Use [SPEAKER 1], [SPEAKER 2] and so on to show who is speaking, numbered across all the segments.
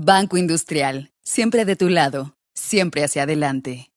[SPEAKER 1] Banco Industrial, siempre de tu lado, siempre hacia adelante.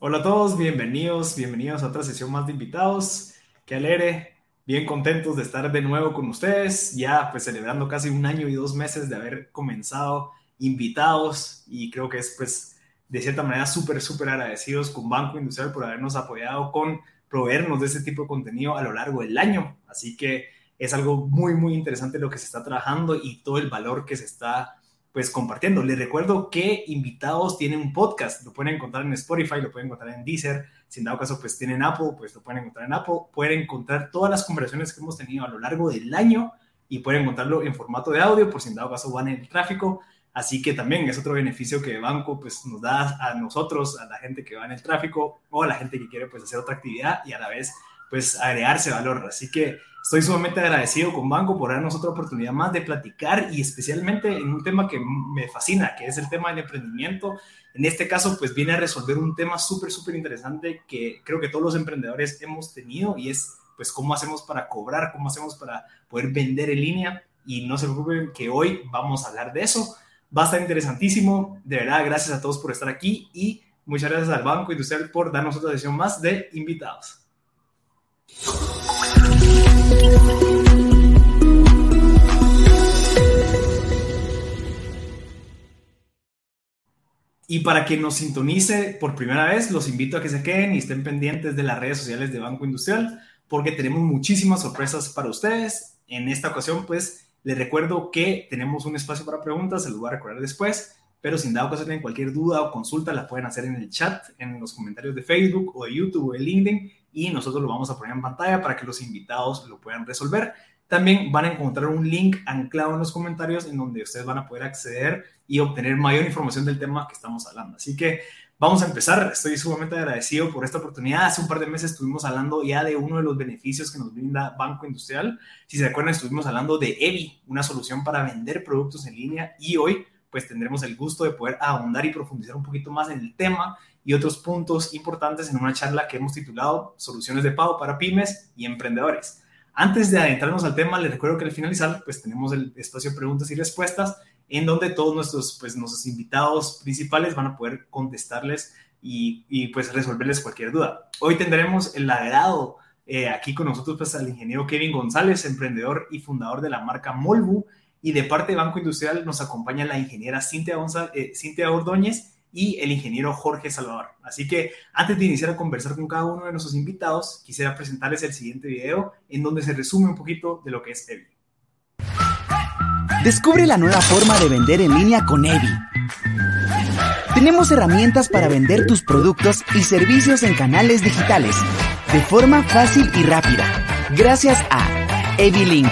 [SPEAKER 2] Hola a todos, bienvenidos, bienvenidos a otra sesión más de invitados. Qué alegre, bien contentos de estar de nuevo con ustedes, ya pues celebrando casi un año y dos meses de haber comenzado invitados y creo que es pues de cierta manera súper, súper agradecidos con Banco Industrial por habernos apoyado con proveernos de este tipo de contenido a lo largo del año. Así que es algo muy, muy interesante lo que se está trabajando y todo el valor que se está pues compartiendo. Les recuerdo que invitados tienen un podcast, lo pueden encontrar en Spotify, lo pueden encontrar en Deezer, si en dado caso pues tienen Apple, pues lo pueden encontrar en Apple, pueden encontrar todas las conversaciones que hemos tenido a lo largo del año y pueden encontrarlo en formato de audio por si en dado caso van en el tráfico. Así que también es otro beneficio que Banco pues nos da a nosotros, a la gente que va en el tráfico o a la gente que quiere pues hacer otra actividad y a la vez pues agregarse valor. Así que estoy sumamente agradecido con Banco por darnos otra oportunidad más de platicar y especialmente en un tema que me fascina, que es el tema del emprendimiento. En este caso, pues viene a resolver un tema súper, súper interesante que creo que todos los emprendedores hemos tenido y es pues cómo hacemos para cobrar, cómo hacemos para poder vender en línea y no se preocupen que hoy vamos a hablar de eso. Va a estar interesantísimo. De verdad, gracias a todos por estar aquí y muchas gracias al Banco Industrial por darnos otra sesión más de invitados. Y para que nos sintonice por primera vez, los invito a que se queden y estén pendientes de las redes sociales de Banco Industrial, porque tenemos muchísimas sorpresas para ustedes. En esta ocasión, pues, les recuerdo que tenemos un espacio para preguntas, se lo voy a recordar después, pero sin dado caso tienen cualquier duda o consulta, la pueden hacer en el chat, en los comentarios de Facebook o de YouTube o de LinkedIn, y nosotros lo vamos a poner en pantalla para que los invitados lo puedan resolver. También van a encontrar un link anclado en los comentarios en donde ustedes van a poder acceder y obtener mayor información del tema que estamos hablando. Así que vamos a empezar. Estoy sumamente agradecido por esta oportunidad. Hace un par de meses estuvimos hablando ya de uno de los beneficios que nos brinda Banco Industrial. Si se acuerdan, estuvimos hablando de EVI, una solución para vender productos en línea y hoy pues tendremos el gusto de poder ahondar y profundizar un poquito más en el tema y otros puntos importantes en una charla que hemos titulado Soluciones de pago para pymes y emprendedores. Antes de adentrarnos al tema, les recuerdo que al finalizar, pues tenemos el espacio preguntas y respuestas, en donde todos nuestros, pues, nuestros invitados principales van a poder contestarles y, y pues resolverles cualquier duda. Hoy tendremos el agrado eh, aquí con nosotros pues al ingeniero Kevin González, emprendedor y fundador de la marca Molbu, y de parte de Banco Industrial nos acompaña la ingeniera Cintia, eh, Cintia Ordóñez y el ingeniero Jorge Salvador. Así que antes de iniciar a conversar con cada uno de nuestros invitados, quisiera presentarles el siguiente video en donde se resume un poquito de lo que es Evi.
[SPEAKER 3] Descubre la nueva forma de vender en línea con Evi. Tenemos herramientas para vender tus productos y servicios en canales digitales de forma fácil y rápida, gracias a EviLink,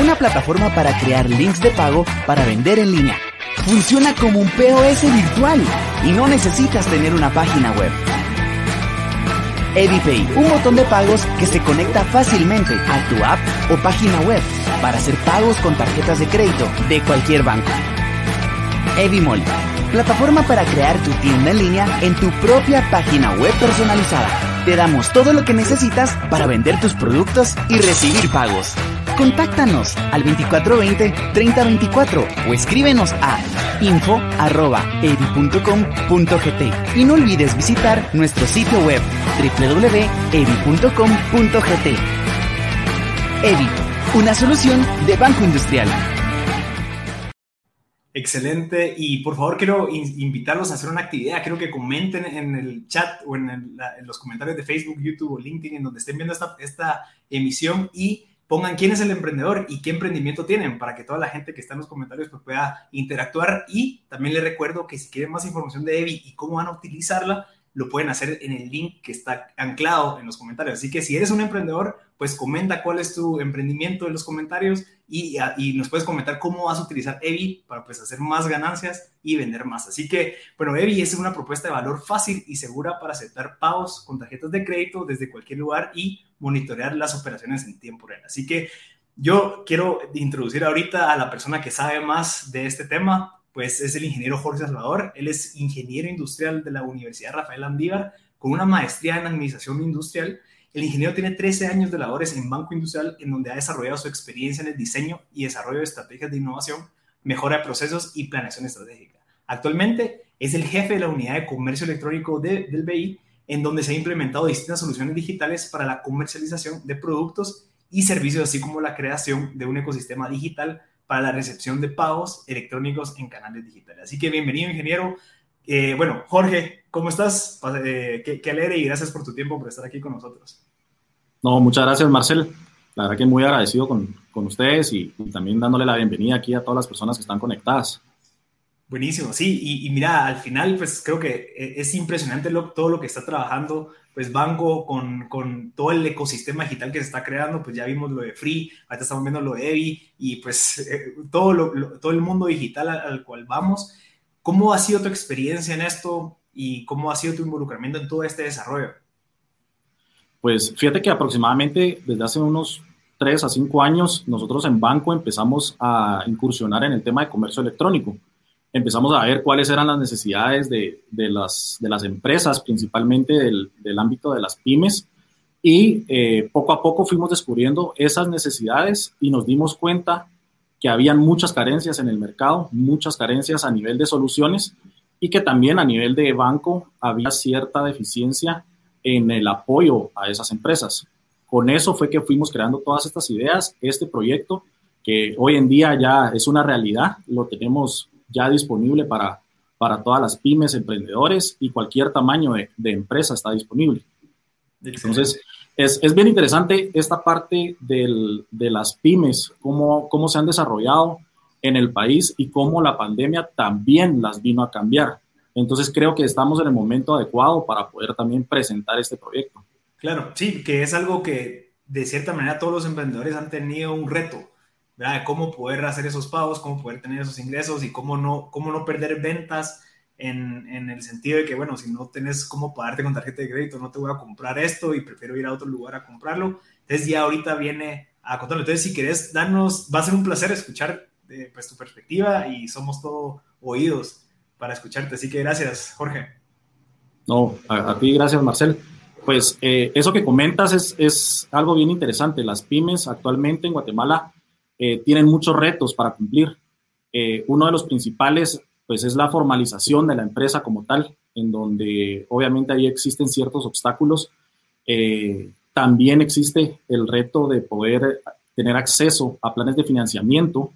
[SPEAKER 3] una plataforma para crear links de pago para vender en línea Funciona como un POS virtual y no necesitas tener una página web. EdiPay, un botón de pagos que se conecta fácilmente a tu app o página web para hacer pagos con tarjetas de crédito de cualquier banco. Edimol, plataforma para crear tu tienda en línea en tu propia página web personalizada. Te damos todo lo que necesitas para vender tus productos y recibir pagos. Contáctanos al 2420-3024 o escríbenos a info.evi.com.gt y no olvides visitar nuestro sitio web www.evi.com.gt. Evi, una solución de Banco Industrial.
[SPEAKER 2] Excelente. Y por favor, quiero invitarlos a hacer una actividad. Quiero que comenten en el chat o en, los comentarios de Facebook, YouTube o LinkedIn, en donde estén viendo esta, esta emisión y pongan quién es el emprendedor y qué emprendimiento tienen para que toda la gente que está en los comentarios pues, pueda interactuar. Y también les recuerdo que si quieren más información de Evi y cómo van a utilizarla, lo pueden hacer en el link que está anclado en los comentarios. Así que si eres un emprendedor, pues comenta cuál es tu emprendimiento en los comentarios y, y, nos puedes comentar cómo vas a utilizar Evi para pues hacer más ganancias y vender más. Así que, bueno, Evi es una propuesta de valor fácil y segura para aceptar pagos con tarjetas de crédito desde cualquier lugar y monitorear las operaciones en tiempo real. Así que yo quiero introducir ahorita a la persona que sabe más de este tema, pues es el ingeniero Jorge Salvador. Él es ingeniero industrial de la Universidad Rafael Andívar con una maestría en administración industrial. El ingeniero tiene 13 años de labores en Banco Industrial, en donde ha desarrollado su experiencia en el diseño y desarrollo de estrategias de innovación mejora de procesos y planeación estratégica. Actualmente es el jefe de la unidad de comercio electrónico del BI, en donde se han implementado distintas soluciones digitales para la comercialización de productos y servicios, así como la creación de un ecosistema digital para la recepción de pagos electrónicos en canales digitales. Así que bienvenido, ingeniero. Eh, bueno, Jorge, ¿cómo estás? Eh, qué, qué, alegre y gracias por tu tiempo, por estar aquí con nosotros.
[SPEAKER 4] No, muchas gracias, Marcel. La verdad que muy agradecido con, con ustedes y, y, también dándole la bienvenida aquí a todas las personas que están conectadas.
[SPEAKER 2] Buenísimo, sí, y, mira, al final, pues creo que e, es impresionante lo, todo lo que está trabajando, pues Banco con, con, todo el ecosistema digital que se está creando, pues ya vimos lo de Free, ahorita estamos viendo lo de Evi, y pues eh, todo, lo, todo el mundo digital al, al, cual vamos. ¿Cómo ha sido tu experiencia en esto y cómo ha sido tu involucramiento en todo este desarrollo?
[SPEAKER 4] Pues fíjate que aproximadamente desde hace unos 3 a 5 años, nosotros en Banco empezamos a incursionar en el tema de comercio electrónico empezamos a ver cuáles eran las necesidades de, de, las, de las, empresas, principalmente del, del, ámbito de las pymes, y eh, poco a poco fuimos descubriendo esas necesidades y nos dimos cuenta que habían muchas carencias en el mercado, muchas carencias a nivel de soluciones y que también a nivel de banco había cierta deficiencia en el apoyo a esas empresas. Con eso fue que fuimos creando todas estas ideas, este proyecto que hoy en día ya es una realidad, lo tenemos ya disponible para, para todas las pymes, emprendedores y cualquier tamaño de, de empresa está disponible. Entonces, es, es, bien interesante esta parte del, de las pymes, cómo, cómo se han desarrollado en el país y cómo la pandemia también las vino a cambiar. Entonces, creo que estamos en el momento adecuado para poder también presentar este proyecto.
[SPEAKER 2] Claro, sí, que es algo que de cierta manera todos los emprendedores han tenido un reto ¿verdad? De cómo poder hacer esos pagos, cómo poder tener esos ingresos y cómo no, cómo no perder ventas en, en, el sentido de que, bueno, si no tenés cómo pagarte con tarjeta de crédito, no te voy a comprar esto y prefiero ir a otro lugar a comprarlo. Entonces ya ahorita viene a contarlo. Entonces, si querés darnos, va a ser un placer escuchar eh, pues, tu perspectiva y somos todo oídos para escucharte. Así que gracias, Jorge.
[SPEAKER 4] No, a, a ti gracias, Marcel. Pues eh, eso que comentas es, es algo bien interesante. Las pymes actualmente en Guatemala eh, tienen muchos retos para cumplir. Eh, uno de los principales, pues, es la formalización de la empresa como tal, en donde obviamente ahí existen ciertos obstáculos. Eh, también existe el reto de poder tener acceso a planes de financiamiento.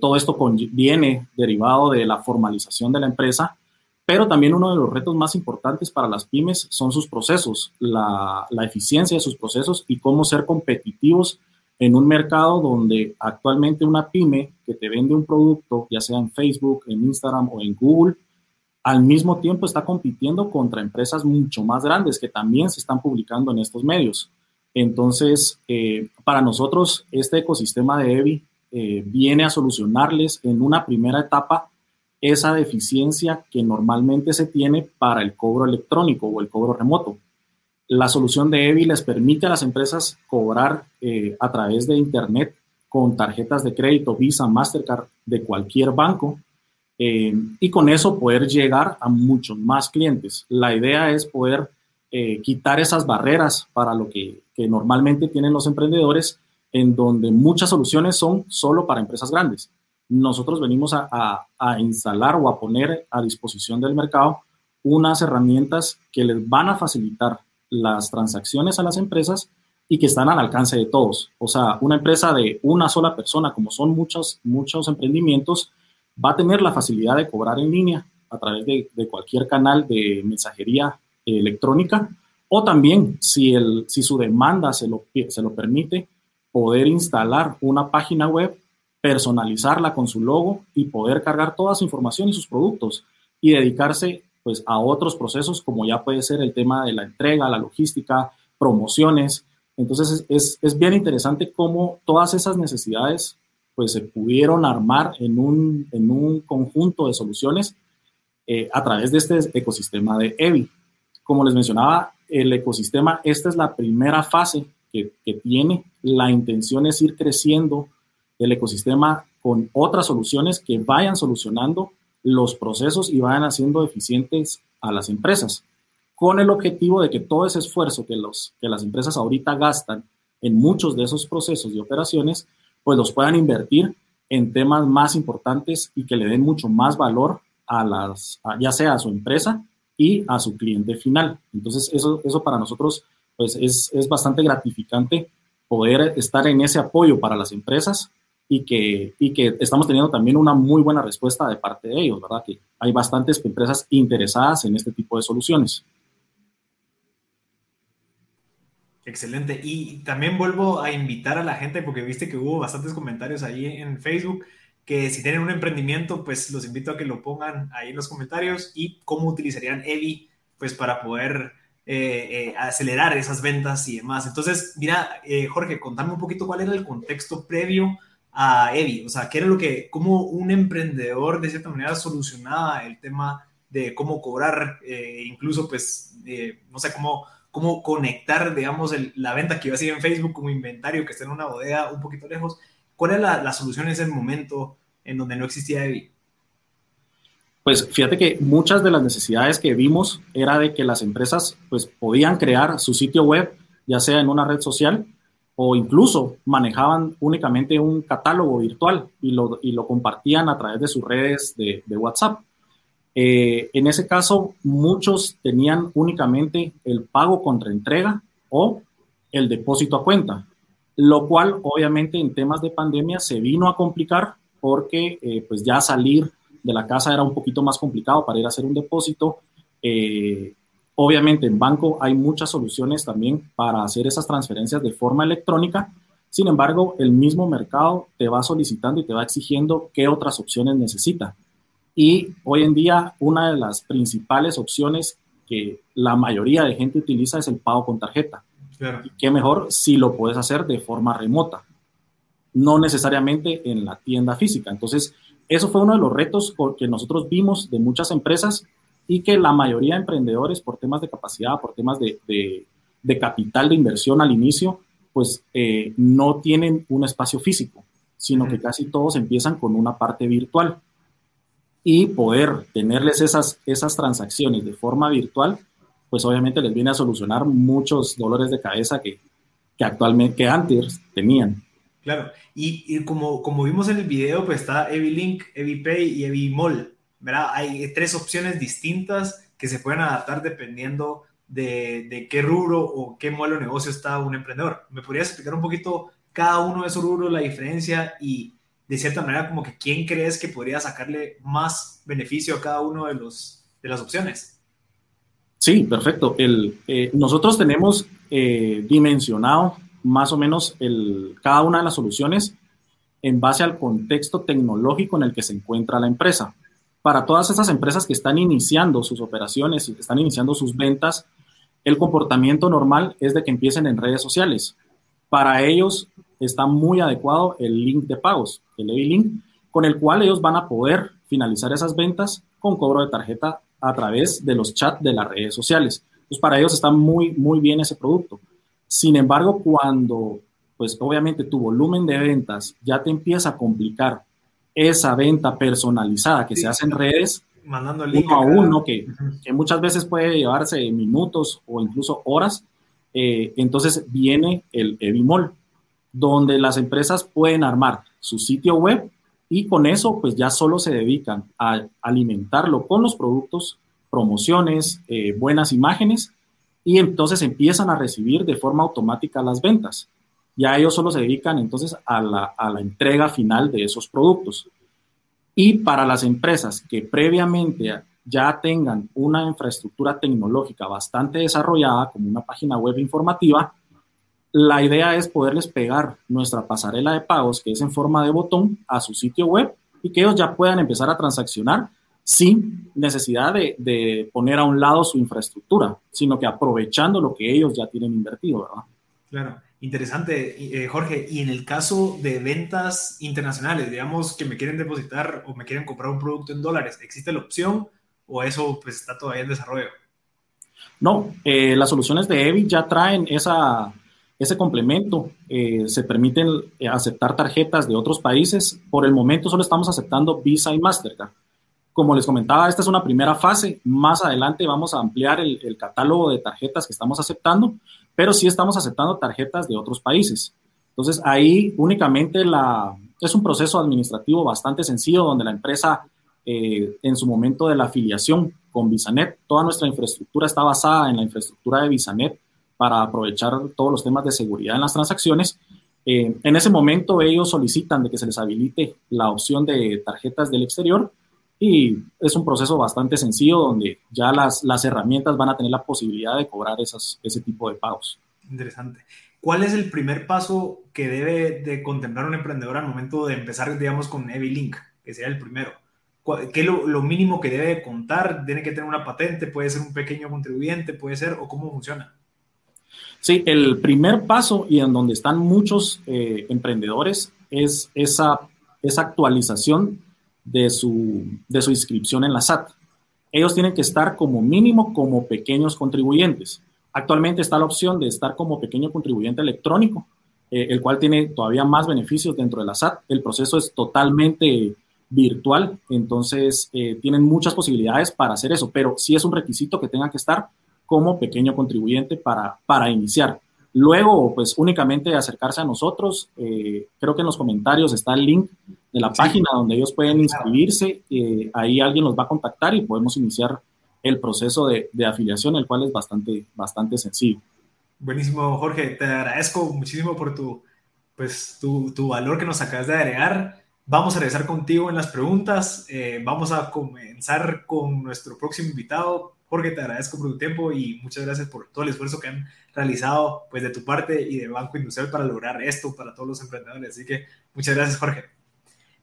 [SPEAKER 4] todo esto viene derivado de la formalización de la empresa, pero también uno de los retos más importantes para las pymes son sus procesos, la, la eficiencia de sus procesos y cómo ser competitivos en un mercado donde actualmente una pyme que te vende un producto, ya sea en Facebook, en Instagram o en Google, al mismo tiempo está compitiendo contra empresas mucho más grandes que también se están publicando en estos medios. Entonces, eh, para nosotros, este ecosistema de EVI eh, viene a solucionarles en una primera etapa esa deficiencia que normalmente se tiene para el cobro electrónico o el cobro remoto. La solución de EVI les permite a las empresas cobrar eh, a través de Internet con tarjetas de crédito Visa, Mastercard de cualquier banco eh, y con eso poder llegar a muchos más clientes. La idea es poder eh, quitar esas barreras para lo que, normalmente tienen los emprendedores, en donde muchas soluciones son solo para empresas grandes. Nosotros venimos a, a instalar o a poner a disposición del mercado unas herramientas que les van a facilitar las transacciones a las empresas y que están al alcance de todos. O sea, una empresa de una sola persona, como son muchos, muchos emprendimientos, va a tener la facilidad de cobrar en línea a través de, cualquier canal de mensajería electrónica o también, si, el, si su demanda se lo, se lo permite, poder instalar una página web, personalizarla con su logo y poder cargar toda su información y sus productos y dedicarse pues a otros procesos como ya puede ser el tema de la entrega, la logística, promociones. Entonces es, es, bien interesante cómo todas esas necesidades pues se pudieron armar en un, en un conjunto de soluciones eh, a través de este ecosistema de EVI. Como les mencionaba, el ecosistema, esta es la primera fase que, que tiene. La intención es ir creciendo el ecosistema con otras soluciones que vayan solucionando los procesos y vayan haciendo eficientes a las empresas, con el objetivo de que todo ese esfuerzo que, los, que las empresas ahorita gastan en muchos de esos procesos y operaciones, pues los puedan invertir en temas más importantes y que le den mucho más valor a las, ya sea a su empresa y a su cliente final. Entonces, eso, eso para nosotros pues es, es bastante gratificante poder estar en ese apoyo para las empresas y que, y que estamos teniendo también una muy buena respuesta de parte de ellos, ¿verdad? Que hay bastantes empresas interesadas en este tipo de soluciones.
[SPEAKER 2] Excelente. Y también vuelvo a invitar a la gente, porque viste que hubo bastantes comentarios ahí en Facebook, que si tienen un emprendimiento, pues los invito a que lo pongan ahí en los comentarios y cómo utilizarían Evi, pues para poder eh, eh, acelerar esas ventas y demás. Entonces, mira, eh, Jorge, contame un poquito cuál era el contexto previo a Evi, o sea, qué era lo que, cómo un emprendedor de cierta manera solucionaba el tema de cómo cobrar, incluso pues, no sé, cómo cómo conectar, digamos, la venta que iba a hacer en Facebook como inventario que está en una bodega un poquito lejos. ¿Cuál es la, solución en ese momento en donde no existía Evi?
[SPEAKER 4] Pues fíjate que muchas de las necesidades que vimos era de que las empresas pues podían crear su sitio web, ya sea en una red social o incluso manejaban únicamente un catálogo virtual y lo, y lo compartían a través de sus redes de, WhatsApp. Eh, en ese caso, muchos tenían únicamente el pago contra entrega o el depósito a cuenta, lo cual obviamente en temas de pandemia se vino a complicar porque eh, pues ya salir de la casa era un poquito más complicado para ir a hacer un depósito. Eh, obviamente en banco hay muchas soluciones también para hacer esas transferencias de forma electrónica. Sin embargo, el mismo mercado te va solicitando y te va exigiendo qué otras opciones necesita. Y hoy en día una de las principales opciones que la mayoría de gente utiliza es el pago con tarjeta. Y qué mejor si lo puedes hacer de forma remota, no necesariamente en la tienda física. Entonces, eso fue uno de los retos que nosotros vimos de muchas empresas y que la mayoría de emprendedores, por temas de capacidad, por temas de, de, capital de inversión al inicio, pues eh, no tienen un espacio físico, sino que casi todos empiezan con una parte virtual. Y poder tenerles esas, esas transacciones de forma virtual, pues obviamente les viene a solucionar muchos dolores de cabeza que, que actualmente, que antes tenían.
[SPEAKER 2] Claro, y, como, como vimos en el video, pues está EviLink, EviPay y EviMall, ¿verdad? Hay tres opciones distintas que se pueden adaptar dependiendo de, de qué rubro o qué modelo de negocio está un emprendedor. ¿Me podrías explicar un poquito cada uno de esos rubros, la diferencia y de cierta manera como que quién crees que podría sacarle más beneficio a cada uno de, los, de las opciones.
[SPEAKER 4] Sí, perfecto. El, eh, nosotros tenemos eh, dimensionado más o menos el, cada una de las soluciones en base al contexto tecnológico en el que se encuentra la empresa. Para todas esas empresas que están iniciando sus operaciones, y están iniciando sus ventas, el comportamiento normal es de que empiecen en redes sociales. Para ellos, está muy adecuado el link de pagos, el EVI Link, con el cual ellos van a poder finalizar esas ventas con cobro de tarjeta a través de los chats de las redes sociales. Pues para ellos está muy, muy bien ese producto. Sin embargo, cuando, pues obviamente tu volumen de ventas ya te empieza a complicar esa venta personalizada que se hace en redes,
[SPEAKER 2] Mandando
[SPEAKER 4] uno a uno, que, que, muchas veces puede llevarse minutos o incluso horas, eh, entonces viene el Evimol donde las empresas pueden armar su sitio web y con eso pues ya solo se dedican a alimentarlo con los productos, promociones, eh, buenas imágenes y entonces empiezan a recibir de forma automática las ventas. Ya ellos solo se dedican entonces a la, a la entrega final de esos productos. Y para las empresas que previamente ya tengan una infraestructura tecnológica bastante desarrollada, como una página web informativa, la idea es poderles pegar nuestra pasarela de pagos, que es en forma de botón, a su sitio web y que ellos ya puedan empezar a transaccionar sin necesidad de, poner a un lado su infraestructura, sino que aprovechando lo que ellos ya tienen invertido, ¿verdad?
[SPEAKER 2] Claro, interesante, eh, Jorge. Y en el caso de ventas internacionales, digamos que me quieren depositar o me quieren comprar un producto en dólares, ¿existe la opción o eso pues está todavía en desarrollo?
[SPEAKER 4] No, eh, las soluciones de EVI ya traen esa ese complemento. Eh, se permiten eh, aceptar tarjetas de otros países. Por el momento solo estamos aceptando Visa y Mastercard. Como les comentaba, esta es una primera fase. Más adelante vamos a ampliar el, catálogo de tarjetas que estamos aceptando, pero sí estamos aceptando tarjetas de otros países. Entonces ahí únicamente la, es un proceso administrativo bastante sencillo donde la empresa eh, en su momento de la afiliación con Visanet, toda nuestra infraestructura está basada en la infraestructura de Visanet para aprovechar todos los temas de seguridad en las transacciones. Eh, en ese momento ellos solicitan de que se les habilite la opción de tarjetas del exterior y es un proceso bastante sencillo donde ya las, las herramientas van a tener la posibilidad de cobrar esas, ese tipo de pagos.
[SPEAKER 2] Interesante. ¿Cuál es el primer paso que debe de contemplar un emprendedor al momento de empezar, digamos, con Evilink, que sería el primero? ¿Qué es lo, lo, mínimo que debe contar? ¿Tiene que tener una patente? ¿Puede ser un pequeño contribuyente? ¿Puede ser? ¿O cómo funciona?
[SPEAKER 4] Sí, el primer paso y en donde están muchos eh, emprendedores es esa, esa actualización de su, de su inscripción en la SAT. Ellos tienen que estar como mínimo como pequeños contribuyentes. Actualmente está la opción de estar como pequeño contribuyente electrónico, eh, el cual tiene todavía más beneficios dentro de la SAT. El proceso es totalmente virtual, entonces eh, tienen muchas posibilidades para hacer eso, pero sí es un requisito que tengan que estar como pequeño contribuyente para, para iniciar. Luego, pues únicamente acercarse a nosotros. Eh, creo que en los comentarios está el link de la página donde ellos pueden inscribirse. Eh, ahí alguien los va a contactar y podemos iniciar el proceso de, de, afiliación, el cual es bastante, bastante sencillo.
[SPEAKER 2] Buenísimo, Jorge. Te agradezco muchísimo por tu, pues, tu, tu valor que nos acabas de agregar. Vamos a regresar contigo en las preguntas. Eh, vamos a comenzar con nuestro próximo invitado. Jorge, te agradezco por tu tiempo y muchas gracias por todo el esfuerzo que han realizado pues, de tu parte y de Banco Industrial para lograr esto para todos los emprendedores. Así que muchas gracias, Jorge.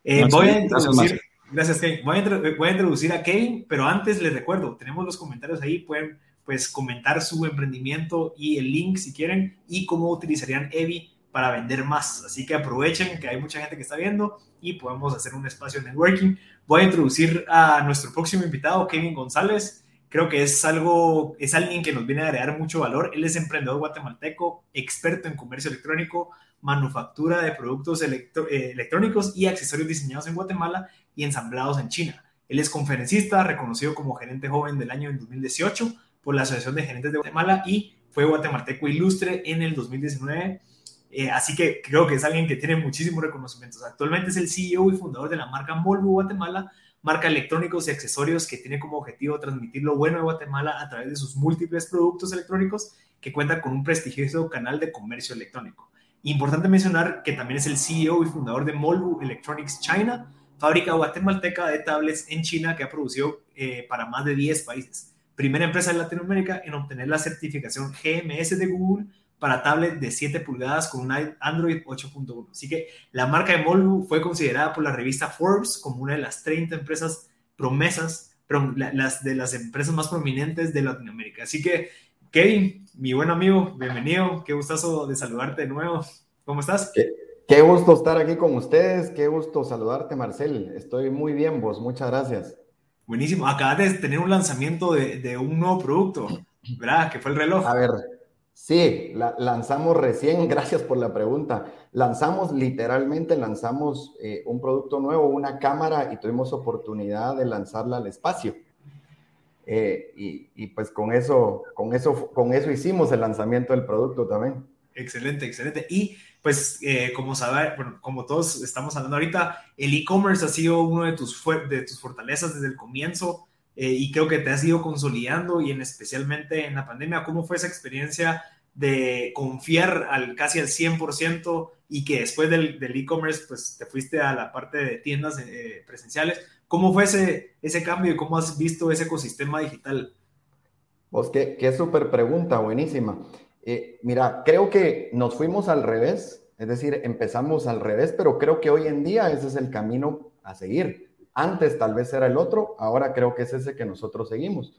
[SPEAKER 2] Eh, voy, a introducir, gracias, Voy, a voy a introducir a Kevin, pero antes les recuerdo, tenemos los comentarios ahí, pueden pues comentar su emprendimiento y el link si quieren y cómo utilizarían Evi para vender más. Así que aprovechen que hay mucha gente que está viendo y podemos hacer un espacio de networking. Voy a introducir a nuestro próximo invitado, Kevin González. Creo que es algo, es alguien que nos viene a agregar mucho valor. Él es emprendedor guatemalteco, experto en comercio electrónico, manufactura de productos eh, electrónicos y accesorios diseñados en Guatemala y ensamblados en China. Él es conferencista, reconocido como gerente joven del año 2018 por la Asociación de Gerentes de Guatemala y fue guatemalteco ilustre en el 2019 eh, así que creo que es alguien que tiene muchísimos reconocimientos. Actualmente es el CEO y fundador de la marca Volvo Guatemala, marca electrónicos y accesorios que tiene como objetivo transmitir lo bueno de Guatemala a través de sus múltiples productos electrónicos que cuenta con un prestigioso canal de comercio electrónico. Importante mencionar que también es el CEO y fundador de Volvo Electronics China, fábrica guatemalteca de tablets en China que ha producido eh, para más de 10 países. Primera empresa de Latinoamérica en obtener la certificación GMS de Google para tablet de 7 pulgadas con un Android 8.1. Así que la marca de Molbu fue considerada por la revista Forbes como una de las 30 empresas promesas, las de las empresas más prominentes de Latinoamérica. Así que, Kevin, mi buen amigo, bienvenido. Qué gustazo de saludarte de nuevo. ¿Cómo estás?
[SPEAKER 5] Qué, qué gusto estar aquí con ustedes. Qué gusto saludarte, Marcel. Estoy muy bien, vos. Muchas gracias.
[SPEAKER 2] Buenísimo. Acabas de tener un lanzamiento de, de un nuevo producto, ¿verdad? Que fue el reloj.
[SPEAKER 5] A ver, Sí, la, lanzamos recién, gracias por la pregunta. Lanzamos literalmente, lanzamos eh, un producto nuevo, una cámara y tuvimos oportunidad de lanzarla al espacio. Eh, y, pues con eso, con eso, con eso hicimos el lanzamiento del producto también.
[SPEAKER 2] Excelente, excelente. Y pues eh, como sabe, bueno, como todos estamos hablando ahorita, el e-commerce ha sido uno de tus, de tus fortalezas desde el comienzo. Eh, y creo que te has ido consolidando y en especialmente en la pandemia, ¿cómo fue esa experiencia de confiar al casi al 100% y que después del e-commerce pues te fuiste a la parte de tiendas eh, presenciales? ¿Cómo fue ese, ese cambio y cómo has visto ese ecosistema digital?
[SPEAKER 5] Pues qué, qué súper pregunta, buenísima. Eh, mira, creo que nos fuimos al revés, es decir, empezamos al revés, pero creo que hoy en día ese es el camino a seguir. Antes tal vez era el otro, ahora creo que es ese que nosotros seguimos.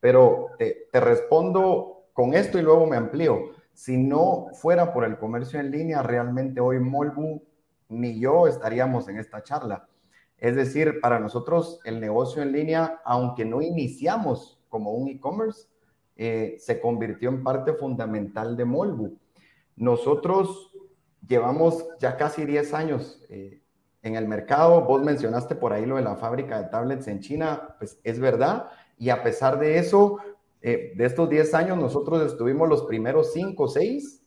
[SPEAKER 5] Pero te, respondo con esto y luego me amplío. Si no fuera por el comercio en línea, realmente hoy Molbu ni yo estaríamos en esta charla. Es decir, para nosotros el negocio en línea, aunque no iniciamos como un e-commerce, eh, se convirtió en parte fundamental de Molbu. Nosotros llevamos ya casi 10 años eh, en el mercado. Vos mencionaste por ahí lo de la fábrica de tablets en China, pues es verdad. Y a pesar de eso, eh, de estos 10 años, nosotros estuvimos los primeros 5 o 6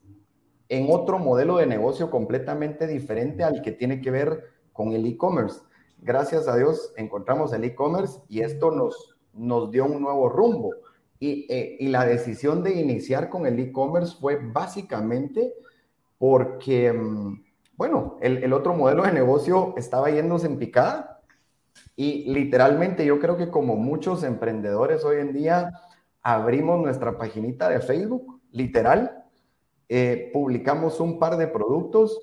[SPEAKER 5] en otro modelo de negocio completamente diferente al que tiene que ver con el e-commerce. Gracias a Dios encontramos el e-commerce y esto nos, nos dio un nuevo rumbo. Y, eh, y la decisión de iniciar con el e-commerce fue básicamente porque, mm, bueno, el, otro modelo de negocio estaba yéndose en picada y literalmente yo creo que como muchos emprendedores hoy en día abrimos nuestra paginita de Facebook, literal, eh, publicamos un par de productos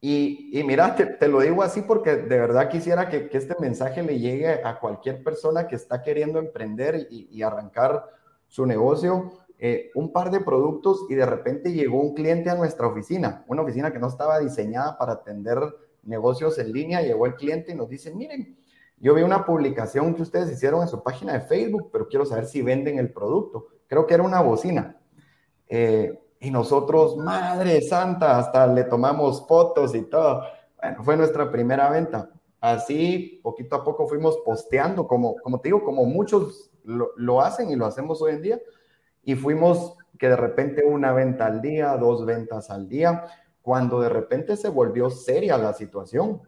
[SPEAKER 5] y, y mira, te, lo digo así porque de verdad quisiera que, este mensaje le llegue a cualquier persona que está queriendo emprender y arrancar su negocio. Eh, un par de productos y de repente llegó un cliente a nuestra oficina, una oficina que no estaba diseñada para atender negocios en línea, llegó el cliente y nos dice, miren, yo vi una publicación que ustedes hicieron en su página de Facebook, pero quiero saber si venden el producto. Creo que era una bocina. Eh, y nosotros, Madre Santa, hasta le tomamos fotos y todo. Bueno, fue nuestra primera venta. Así, poquito a poco fuimos posteando, como, como te digo, como muchos lo, lo hacen y lo hacemos hoy en día. Y fuimos que de repente una venta al día, dos ventas al día, cuando de repente se volvió seria la situación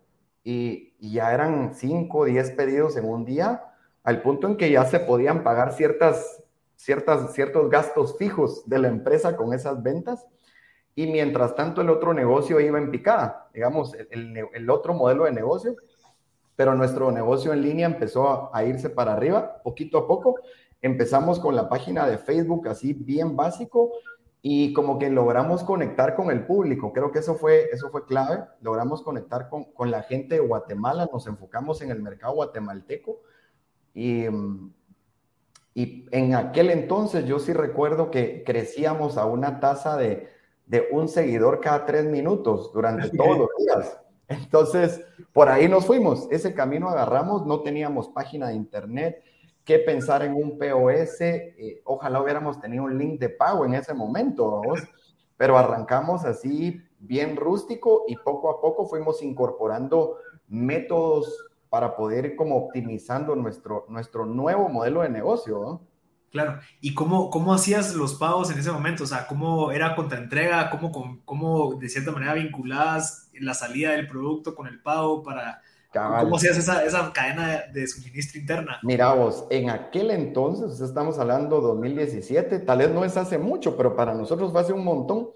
[SPEAKER 5] y, ya eran cinco, diez pedidos en un día, al punto en que ya se podían pagar ciertas ciertas, ciertos gastos fijos de la empresa con esas ventas. Y mientras tanto el otro negocio iba en picada, digamos, el otro modelo de negocio, pero nuestro negocio en línea empezó a, irse para arriba poquito a poco. Empezamos con la página de Facebook así bien básico y como que logramos conectar con el público. Creo que eso fue, eso fue clave. Logramos conectar con, con la gente de Guatemala, nos enfocamos en el mercado guatemalteco y, y en aquel entonces yo sí recuerdo que crecíamos a una tasa de, de un seguidor cada tres minutos durante todos los días. Entonces, por ahí nos fuimos, ese camino agarramos, no teníamos página de internet, qué pensar en un POS, eh, ojalá hubiéramos tenido un link de pago en ese momento, pero arrancamos así bien rústico y poco a poco fuimos incorporando métodos para poder ir como optimizando nuestro, nuestro nuevo modelo de negocio.
[SPEAKER 2] Claro, ¿y cómo, cómo hacías los pagos en ese momento? O sea, ¿cómo era contraentrega? ¿Cómo, cómo de cierta manera vinculabas la salida del producto con el pago para... ¿Cómo hacías esa, esa cadena de, suministro interna?
[SPEAKER 5] Mira vos, en aquel entonces, estamos hablando 2017, tal vez no es hace mucho, pero para nosotros fue hace un montón.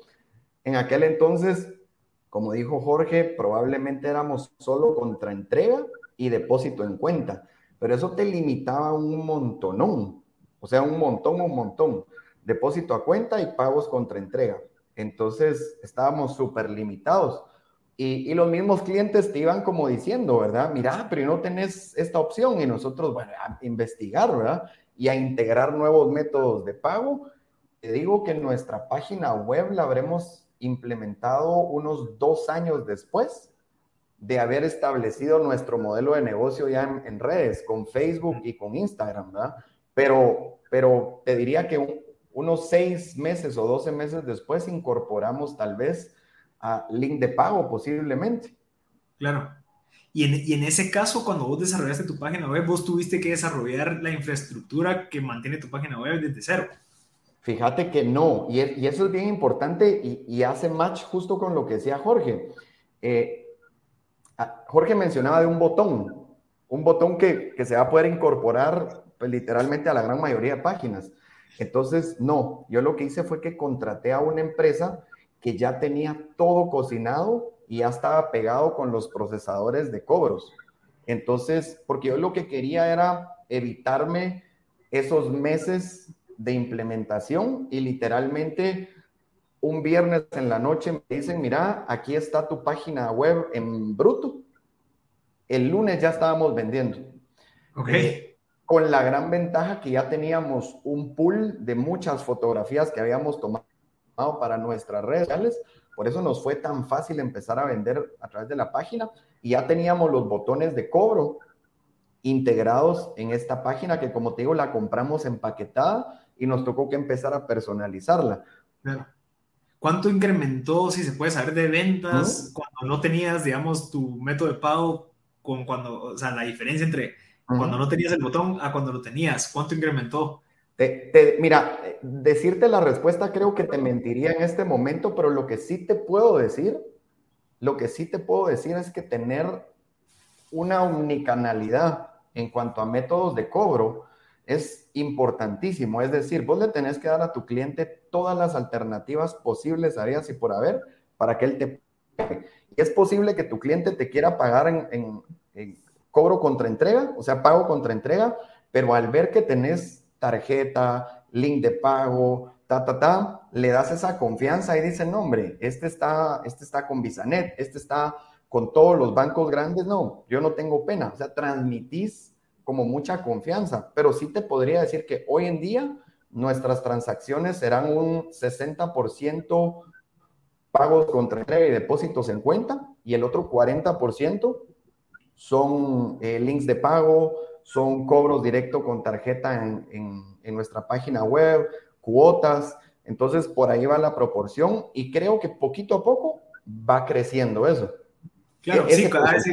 [SPEAKER 5] En aquel entonces, como dijo Jorge, probablemente éramos solo contraentrega y depósito en cuenta. Pero eso te limitaba un montonón, o sea, un montón, un montón. Depósito a cuenta y pagos contra entrega. Entonces estábamos súper limitados. Y, y, los mismos clientes te iban como diciendo, ¿verdad? Mira, pero no tenés esta opción y nosotros, bueno, a investigar, ¿verdad? Y a integrar nuevos métodos de pago. Te digo que nuestra página web la habremos implementado unos dos años después de haber establecido nuestro modelo de negocio ya en, redes, con Facebook y con Instagram, ¿verdad? Pero, pero te diría que unos seis meses o doce meses después incorporamos tal vez a link de pago posiblemente.
[SPEAKER 2] Claro. Y en, y en, ese caso, cuando vos desarrollaste tu página web, vos tuviste que desarrollar la infraestructura que mantiene tu página web desde cero.
[SPEAKER 5] Fíjate que no, y, y eso es bien importante y, y, hace match justo con lo que decía Jorge. Eh, Ah, Jorge mencionaba de un botón, un botón que, que se va a poder incorporar pues, literalmente a la gran mayoría de páginas. Entonces, no, yo lo que hice fue que contraté a una empresa que ya tenía todo cocinado y ya estaba pegado con los procesadores de cobros. Entonces, porque yo lo que quería era evitarme esos meses de implementación y literalmente un viernes en la noche me dicen, mira, aquí está tu página web en bruto. El lunes ya estábamos vendiendo.
[SPEAKER 2] Ok.
[SPEAKER 5] Eh, con la gran ventaja que ya teníamos un pool de muchas fotografías que habíamos tomado para nuestras redes sociales. Por eso nos fue tan fácil empezar a vender a través de la página y ya teníamos los botones de cobro integrados en esta página que como te digo la compramos empaquetada y nos tocó que empezar a personalizarla.
[SPEAKER 2] Claro. ¿Cuánto incrementó, si se puede saber, de ventas cuando no tenías, digamos, tu método de pago con cuando, o sea, la diferencia entre cuando no tenías el botón a cuando lo tenías? ¿Cuánto incrementó?
[SPEAKER 5] Mira, decirte la respuesta creo que te mentiría en este momento, pero lo que sí te puedo decir, lo que sí te puedo decir es que tener una omnicanalidad en cuanto a métodos de cobro es importantísimo. Es decir, vos le tenés que dar a tu cliente todas las alternativas posibles, harías y por haber, para que él te pague. Y es posible que tu cliente te quiera pagar en, en cobro contra entrega, o sea, pago contra entrega, pero al ver que tenés tarjeta, link de pago, ta, ta, ta, le das esa confianza y dice, no, hombre, este está, este está con Visanet, este está con todos los bancos grandes, no, yo no tengo pena, o sea, transmitís como mucha confianza, pero sí te podría decir que hoy en día nuestras transacciones serán un 60% pagos contra entrega y depósitos en cuenta y el otro 40% son eh, links de pago, son cobros directo con tarjeta en, en nuestra página web, cuotas. Entonces, por ahí va la proporción y creo que poquito a poco va creciendo eso.
[SPEAKER 2] Claro, sí, cada vez,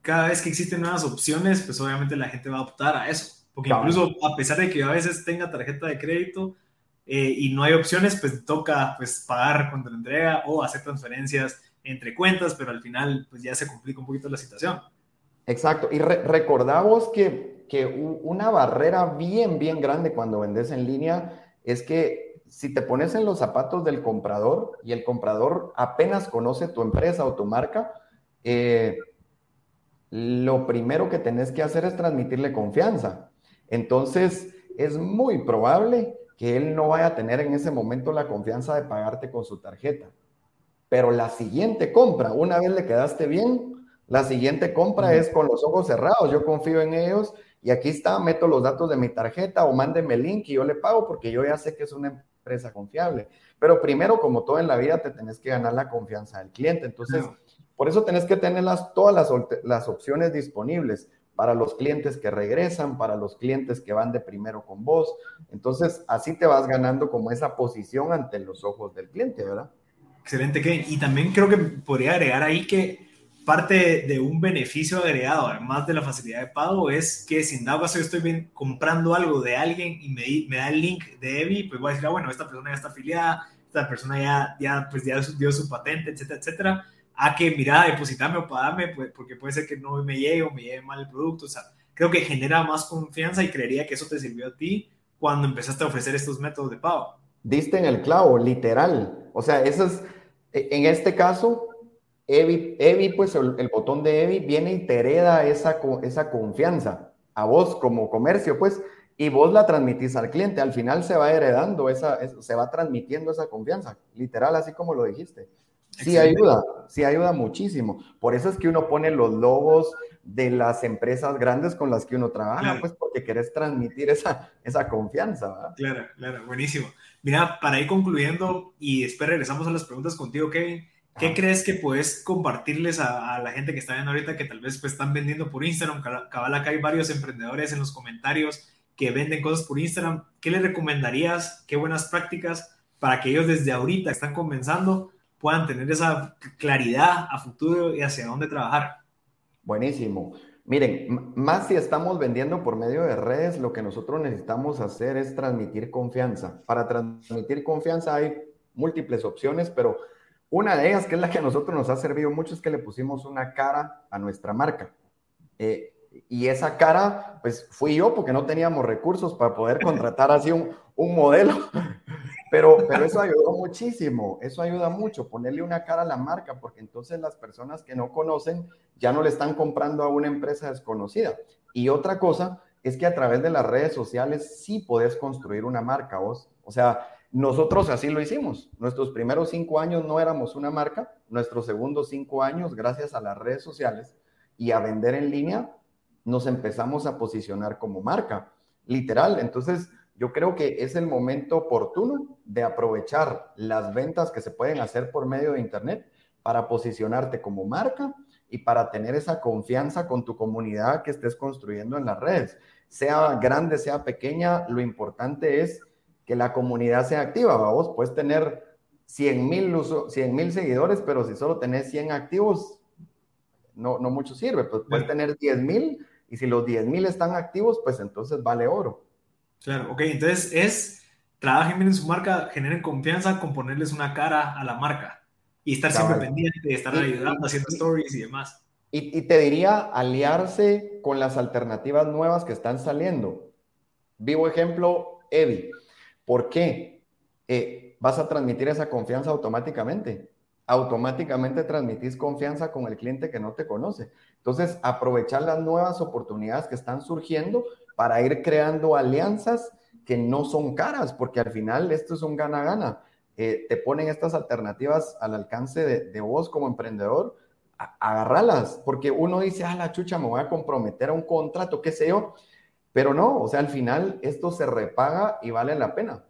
[SPEAKER 2] cada vez, que existen nuevas opciones, pues obviamente la gente va a optar a eso. Porque incluso a pesar de que a veces tenga tarjeta de crédito eh, y no hay opciones, pues toca pues, pagar cuando la entrega o hacer transferencias entre cuentas, pero al final pues ya se complica un poquito la situación.
[SPEAKER 5] Exacto. Y recordamos que, que una barrera bien, bien grande cuando vendes en línea es que si te pones en los zapatos del comprador y el comprador apenas conoce tu empresa o tu marca, eh, lo primero que tenés que hacer es transmitirle confianza. Entonces, es muy probable que él no vaya a tener en ese momento la confianza de pagarte con su tarjeta. Pero la siguiente compra, una vez le quedaste bien, la siguiente compra es con los ojos cerrados. Yo confío en ellos y aquí está, meto los datos de mi tarjeta o mándeme el link y yo le pago porque yo ya sé que es una empresa confiable. Pero primero, como todo en la vida, te tenés que ganar la confianza del cliente. Entonces, por eso tenés que tener todas las, las opciones disponibles para los clientes que regresan, para los clientes que van de primero con vos. Entonces, así te vas ganando como esa posición ante los ojos del cliente, ¿verdad?
[SPEAKER 2] Excelente, Ken. Y también creo que podría agregar ahí que parte de un beneficio agregado, además de la facilidad de pago, es que si en dado caso yo estoy bien, comprando algo de alguien y me, da el link de Evi, pues voy a decir, ah, bueno, esta persona ya está afiliada, esta persona ya, ya, pues ya dio su patente, etcétera, etcétera, a que, mira, depositarme o pagarme, pues, porque puede ser que no me llegue o me llegue mal el producto, o sea, creo que genera más confianza y creería que eso te sirvió a ti cuando empezaste a ofrecer estos métodos de pago.
[SPEAKER 5] Diste en el clavo, literal. O sea, eso es, en este caso, Evi, Evi pues el, botón de Evi viene y te hereda esa, esa confianza a vos como comercio, pues, y vos la transmitís al cliente. Al final se va heredando, esa, se va transmitiendo esa confianza, literal, así como lo dijiste. Sí ayuda, sí ayuda muchísimo. Por eso es que uno pone los logos de las empresas grandes con las que uno trabaja, pues porque querés transmitir esa, esa confianza.
[SPEAKER 2] Claro, claro, buenísimo. Mira, para ir concluyendo y después regresamos a las preguntas contigo, Kevin. ¿Qué crees que puedes compartirles a, la gente que está viendo ahorita que tal vez pues, están vendiendo por Instagram? Cabal, acá hay varios emprendedores en los comentarios que venden cosas por Instagram. ¿Qué les recomendarías? ¿Qué buenas prácticas para que ellos desde ahorita están comenzando puedan tener esa claridad a futuro y hacia dónde trabajar?
[SPEAKER 5] Buenísimo. Miren, más si estamos vendiendo por medio de redes, lo que nosotros necesitamos hacer es transmitir confianza. Para transmitir confianza hay múltiples opciones, pero una de ellas, que es la que a nosotros nos ha servido mucho, es que le pusimos una cara a nuestra marca. Eh, y esa cara, pues fui yo porque no teníamos recursos para poder contratar así un, modelo. Pero, pero eso ayudó muchísimo, eso ayuda mucho, ponerle una cara a la marca, porque entonces las personas que no conocen ya no le están comprando a una empresa desconocida. Y otra cosa es que a través de las redes sociales sí podés construir una marca vos. O sea, nosotros así lo hicimos. Nuestros primeros cinco años no éramos una marca, nuestros segundos cinco años, gracias a las redes sociales y a vender en línea, nos empezamos a posicionar como marca, literal. Entonces, yo creo que es el momento oportuno de aprovechar las ventas que se pueden hacer por medio de Internet para posicionarte como marca y para tener esa confianza con tu comunidad que estés construyendo en las redes. Sea grande, sea pequeña, lo importante es que la comunidad sea activa. Vos puedes tener 100 mil seguidores, pero si solo tenés 100 activos, no, no mucho sirve. Pues puedes tener 10 mil y si los 10 mil están activos, pues entonces vale oro.
[SPEAKER 2] Claro, ok, entonces es, trabajen bien en su marca, generen confianza con ponerles una cara a la marca y estar siempre pendiente, estar ayudando, haciendo stories y demás.
[SPEAKER 5] Y, te diría aliarse con las alternativas nuevas que están saliendo. Vivo ejemplo, Evi. ¿Por qué? Eh, vas a transmitir esa confianza automáticamente. Automáticamente transmitís confianza con el cliente que no te conoce. Entonces, aprovechar las nuevas oportunidades que están surgiendo para ir creando alianzas que no son caras, porque al final esto es un gana-gana. Eh, te ponen estas alternativas al alcance de, de vos como emprendedor agarralas, porque uno dice, ah, la chucha, me voy a comprometer a un contrato, qué sé yo, pero no, o sea, al final esto se repaga y vale la pena.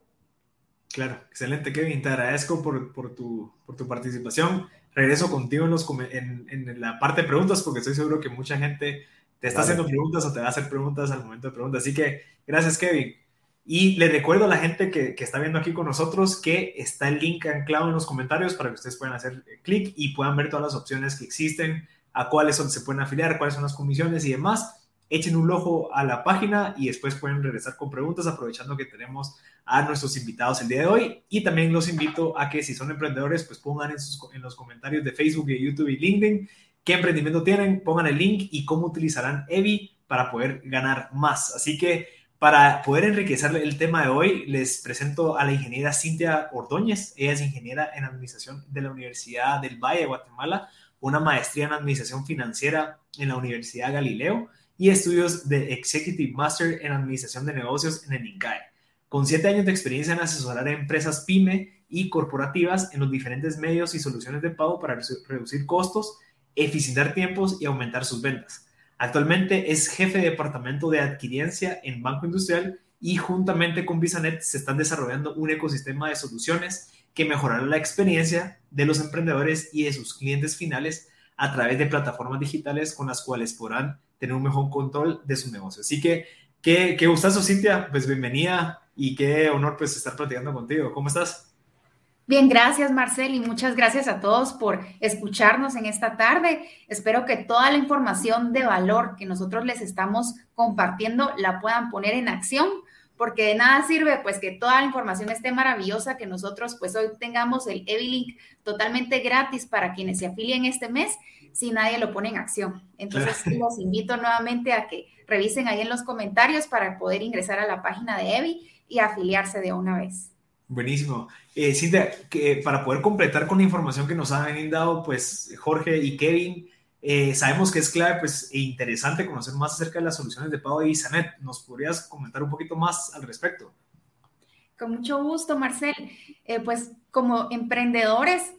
[SPEAKER 2] Claro, excelente, Kevin, te agradezco por, por, tu, por tu participación. Regreso contigo en, los, en, en, la parte de preguntas, porque estoy seguro que mucha gente te está haciendo preguntas o te va a hacer preguntas al momento de preguntas. Así que gracias, Kevin. Y le recuerdo a la gente que, que, está viendo aquí con nosotros que está el link anclado en los comentarios para que ustedes puedan hacer clic y puedan ver todas las opciones que existen, a cuáles son, se pueden afiliar, cuáles son las comisiones y demás. Echen un ojo a la página y después pueden regresar con preguntas aprovechando que tenemos a nuestros invitados el día de hoy. Y también los invito a que si son emprendedores, pues pongan en, sus, en los comentarios de Facebook, de YouTube y LinkedIn qué emprendimiento tienen, pongan el link y cómo utilizarán Evi para poder ganar más. Así que para poder enriquecer el tema de hoy, les presento a la ingeniera Cintia Ordóñez. Ella es ingeniera en administración de la Universidad del Valle de Guatemala, una maestría en administración financiera en la Universidad Galileo y estudios de Executive Master en administración de negocios en el INCAE. Con siete años de experiencia en asesorar a empresas pyme y corporativas en los diferentes medios y soluciones de pago para reducir costos, eficientar tiempos y aumentar sus ventas. Actualmente es jefe de departamento de adquirencia en Banco Industrial y juntamente con Visanet se están desarrollando un ecosistema de soluciones que mejorará la experiencia de los emprendedores y de sus clientes finales a través de plataformas digitales con las cuales podrán tener un mejor control de su negocio. Así que, qué, qué gustazo, Cintia, pues bienvenida y qué honor pues estar platicando contigo. ¿Cómo estás?
[SPEAKER 6] Bien, gracias Marcel y muchas gracias a todos por escucharnos en esta tarde. Espero que toda la información de valor que nosotros les estamos compartiendo la puedan poner en acción, porque de nada sirve pues que toda la información esté maravillosa, que nosotros pues hoy tengamos el Evilink totalmente gratis para quienes se afilien este mes si nadie lo pone en acción. Entonces los invito nuevamente a que revisen ahí en los comentarios para poder ingresar a la página de Evi y afiliarse de una vez.
[SPEAKER 2] Buenísimo. Eh, Cintia, que para poder completar con la información que nos han dado, pues Jorge y Kevin, eh, sabemos que es clave pues, e interesante conocer más acerca de las soluciones de pago de Isanet. ¿Nos podrías comentar un poquito más al respecto?
[SPEAKER 6] Con mucho gusto, Marcel. Eh, pues como emprendedores,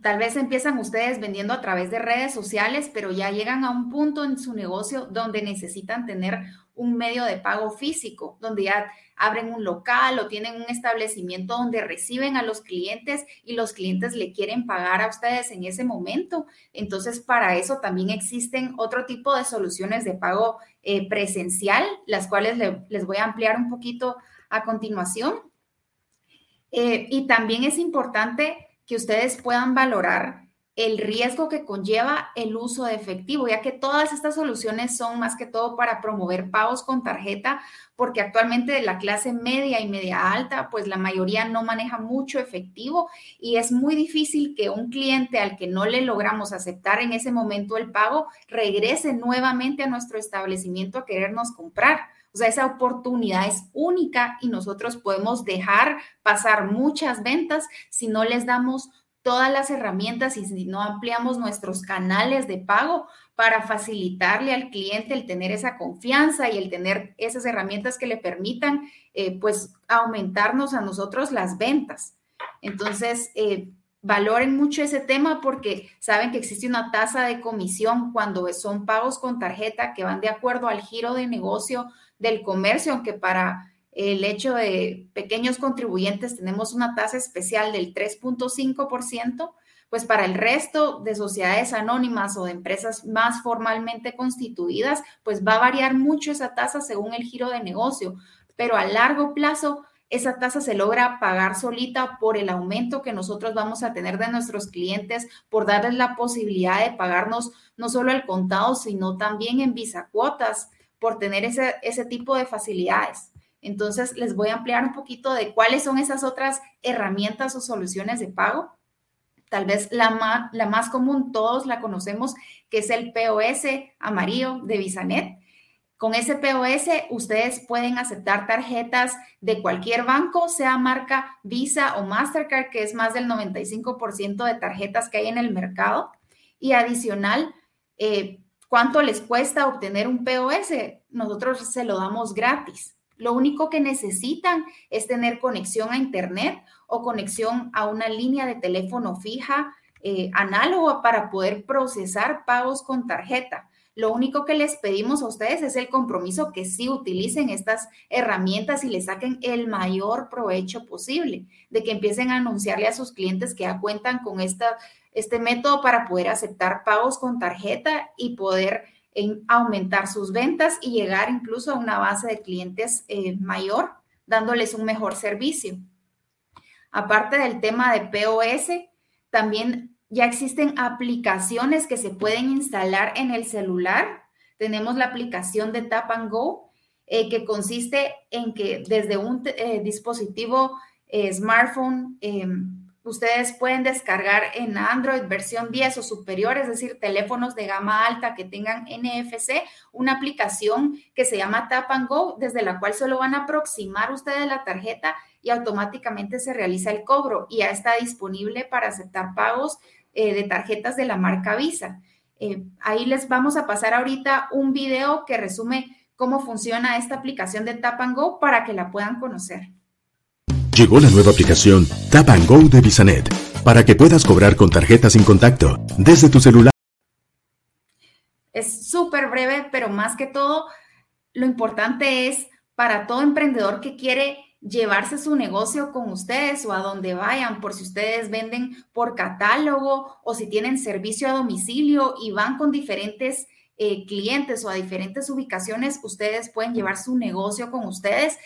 [SPEAKER 6] tal vez empiezan ustedes vendiendo a través de redes sociales, pero ya llegan a un punto en su negocio donde necesitan tener un medio de pago físico, donde ya abren un local o tienen un establecimiento donde reciben a los clientes y los clientes le quieren pagar a ustedes en ese momento. Entonces, para eso también existen otro tipo de soluciones de pago eh, presencial, las cuales les voy a ampliar un poquito a continuación. Eh, y también es importante que ustedes puedan valorar el riesgo que conlleva el uso de efectivo, ya que todas estas soluciones son más que todo para promover pagos con tarjeta, porque actualmente de la clase media y media alta, pues la mayoría no maneja mucho efectivo y es muy difícil que un cliente al que no le logramos aceptar en ese momento el pago regrese nuevamente a nuestro establecimiento a querernos comprar. O sea, esa oportunidad es única y nosotros podemos dejar pasar muchas ventas si no les damos todas las herramientas y si no ampliamos nuestros canales de pago para facilitarle al cliente el tener esa confianza y el tener esas herramientas que le permitan, eh, pues, aumentarnos a nosotros las ventas. Entonces, eh, valoren mucho ese tema porque saben que existe una tasa de comisión cuando son pagos con tarjeta que van de acuerdo al giro de negocio del comercio, aunque para el hecho de pequeños contribuyentes tenemos una tasa especial del 3.5%, pues para el resto de sociedades anónimas o de empresas más formalmente constituidas, pues va a variar mucho esa tasa según el giro de negocio, pero a largo plazo esa tasa se logra pagar solita por el aumento que nosotros vamos a tener de nuestros clientes, por darles la posibilidad de pagarnos no solo el contado, sino también en visa cuotas, por tener ese, ese tipo de facilidades. Entonces, les voy a ampliar un poquito de cuáles son esas otras herramientas o soluciones de pago. tal vez la más, común, todos la conocemos, que es el POS amarillo de Visanet. Con ese POS ustedes pueden aceptar tarjetas de cualquier banco, sea marca Visa o Mastercard, que es más del 95% de tarjetas que hay en el mercado. Y adicional, eh, ¿cuánto les cuesta obtener un POS? Nosotros se lo damos gratis. Lo único que necesitan es tener conexión a Internet o conexión a una línea de teléfono fija eh, análoga para poder procesar pagos con tarjeta. Lo único que les pedimos a ustedes es el compromiso que sí utilicen estas herramientas y le saquen el mayor provecho posible, de que empiecen a anunciarle a sus clientes que ya cuentan con esta, este método para poder aceptar pagos con tarjeta y poder aumentar sus ventas y llegar incluso a una base de clientes eh, mayor, dándoles un mejor servicio. Aparte del tema de POS, también ya existen aplicaciones que se pueden instalar en el celular. Tenemos la aplicación de Tap and Go, eh, que consiste en que desde un eh, dispositivo smartphone, em, ustedes pueden descargar en Android versión 10 o superior, es decir, teléfonos de gama alta que tengan NFC, una aplicación que se llama Tap and Go, desde la cual solo van a aproximar ustedes la tarjeta y automáticamente se realiza el cobro y ya está disponible para aceptar pagos eh, de tarjetas de la marca Visa. Eh, ahí les vamos a pasar ahorita un video que resume cómo funciona esta aplicación de Tap and Go para que la puedan conocer.
[SPEAKER 7] Llegó la nueva aplicación Tap and Go de VisaNet para que puedas cobrar con tarjetas sin contacto desde tu celular.
[SPEAKER 6] Es súper breve, pero más que todo, lo importante es para todo emprendedor que quiere llevarse su negocio con ustedes o a donde vayan, por si ustedes venden por catálogo o si tienen servicio a domicilio y van con diferentes eh, clientes o a diferentes ubicaciones, ustedes pueden llevar su negocio con ustedes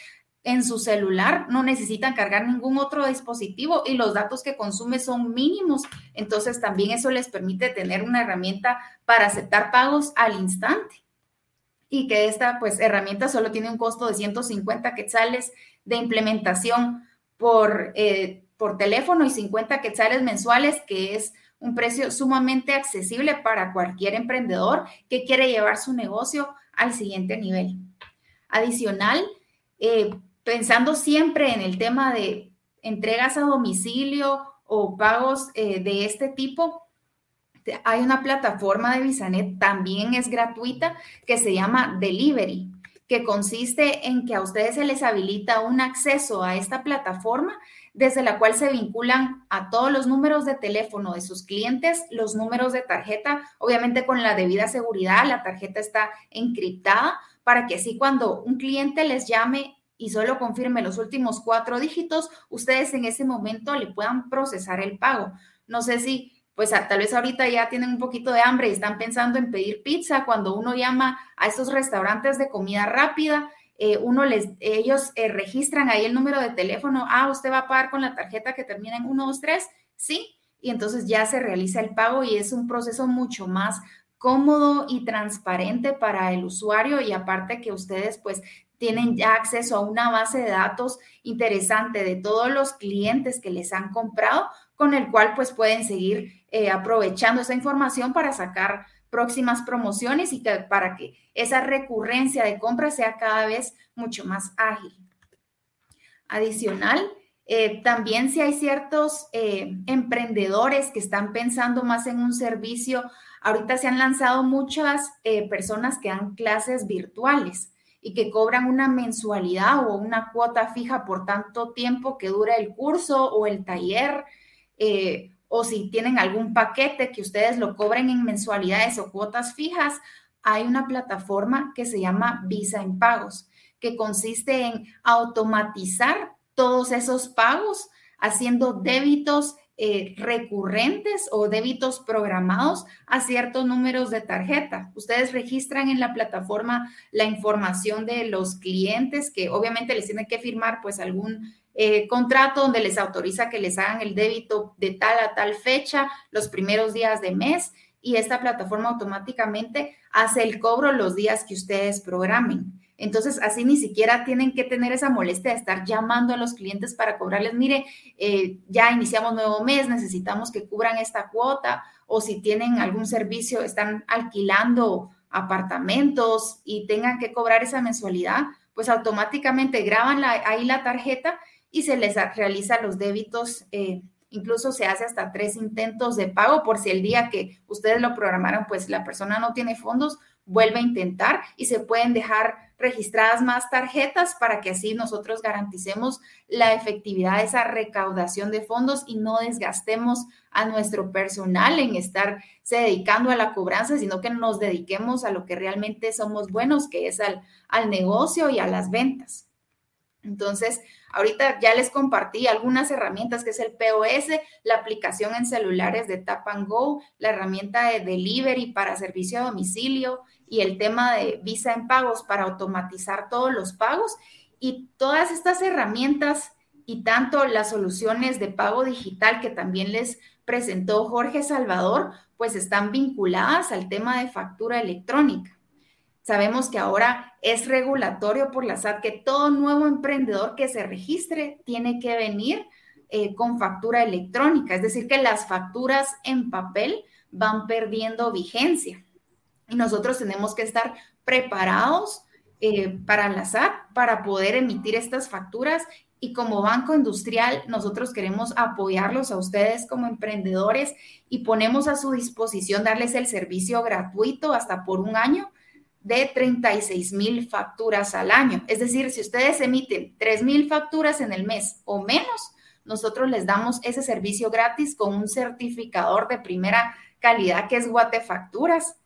[SPEAKER 6] en su celular, no necesitan cargar ningún otro dispositivo y los datos que consume son mínimos. Entonces también eso les permite tener una herramienta para aceptar pagos al instante y que esta pues herramienta solo tiene un costo de 150 quetzales de implementación por, eh, por teléfono y 50 quetzales mensuales, que es un precio sumamente accesible para cualquier emprendedor que quiere llevar su negocio al siguiente nivel. Adicional, eh, pensando siempre en el tema de entregas a domicilio o pagos eh, de este tipo, hay una plataforma de Bisanet, también es gratuita, que se llama Delivery, que consiste en que a ustedes se les habilita un acceso a esta plataforma desde la cual se vinculan a todos los números de teléfono de sus clientes, los números de tarjeta, obviamente con la debida seguridad, la tarjeta está encriptada para que así cuando un cliente les llame y solo confirme los últimos cuatro dígitos, ustedes en ese momento le puedan procesar el pago. No sé si pues tal vez ahorita ya tienen un poquito de hambre y están pensando en pedir pizza, cuando uno llama a esos restaurantes de comida rápida, eh, uno les, ellos eh, registran ahí el número de teléfono, ah, usted va a pagar con la tarjeta que termina en 123, sí, y entonces ya se realiza el pago y es un proceso mucho más cómodo y transparente para el usuario y aparte que ustedes pues tienen ya acceso a una base de datos interesante de todos los clientes que les han comprado, con el cual pues pueden seguir eh, aprovechando esa información para sacar próximas promociones y para que esa recurrencia de compra sea cada vez mucho más ágil. Adicional, eh, también si hay ciertos eh, emprendedores que están pensando más en un servicio, ahorita se han lanzado muchas personas que dan clases virtuales y que cobran una mensualidad o una cuota fija por tanto tiempo que dura el curso o el taller eh, o si tienen algún paquete que ustedes lo cobren en mensualidades o cuotas fijas, hay una plataforma que se llama Visa en Pagos, que consiste en automatizar todos esos pagos haciendo débitos eh, recurrentes o débitos programados a ciertos números de tarjeta. Ustedes registran en la plataforma la información de los clientes que obviamente les tienen que firmar pues algún eh, contrato donde les autoriza que les hagan el débito de tal a tal fecha, los primeros días de mes, y esta plataforma automáticamente hace el cobro los días que ustedes programen. Entonces, así ni siquiera tienen que tener esa molestia de estar llamando a los clientes para cobrarles, mire, eh, ya iniciamos nuevo mes, necesitamos que cubran esta cuota, o si tienen algún servicio, están alquilando apartamentos y tengan que cobrar esa mensualidad, pues automáticamente graban ahí la tarjeta y se les realiza los débitos. Eh, incluso se hace hasta tres intentos de pago por si el día que ustedes lo programaron, pues la persona no tiene fondos, vuelve a intentar y se pueden dejar registradas más tarjetas para que así nosotros garanticemos la efectividad de esa recaudación de fondos y no desgastemos a nuestro personal en estarse dedicando a la cobranza, sino que nos dediquemos a lo que realmente somos buenos, que es al, al negocio y a las ventas. Entonces, ahorita ya les compartí algunas herramientas que es el POS, la aplicación en celulares de Tap and Go, la herramienta de delivery para servicio a domicilio, y el tema de visa en pagos para automatizar todos los pagos y todas estas herramientas y tanto las soluciones de pago digital que también les presentó Jorge Salvador, pues están vinculadas al tema de factura electrónica. Sabemos que ahora es regulatorio por la SAT que todo nuevo emprendedor que se registre tiene que venir eh, con factura electrónica, es decir, que las facturas en papel van perdiendo vigencia. Y nosotros tenemos que estar preparados eh, para la SAT para poder emitir estas facturas. Y como banco industrial nosotros queremos apoyarlos a ustedes como emprendedores y ponemos a su disposición darles el servicio gratuito hasta por un año de 36 mil facturas al año. Es decir, si ustedes emiten 3 mil facturas en el mes o menos, nosotros les damos ese servicio gratis con un certificador de primera calidad que es Guatefacturas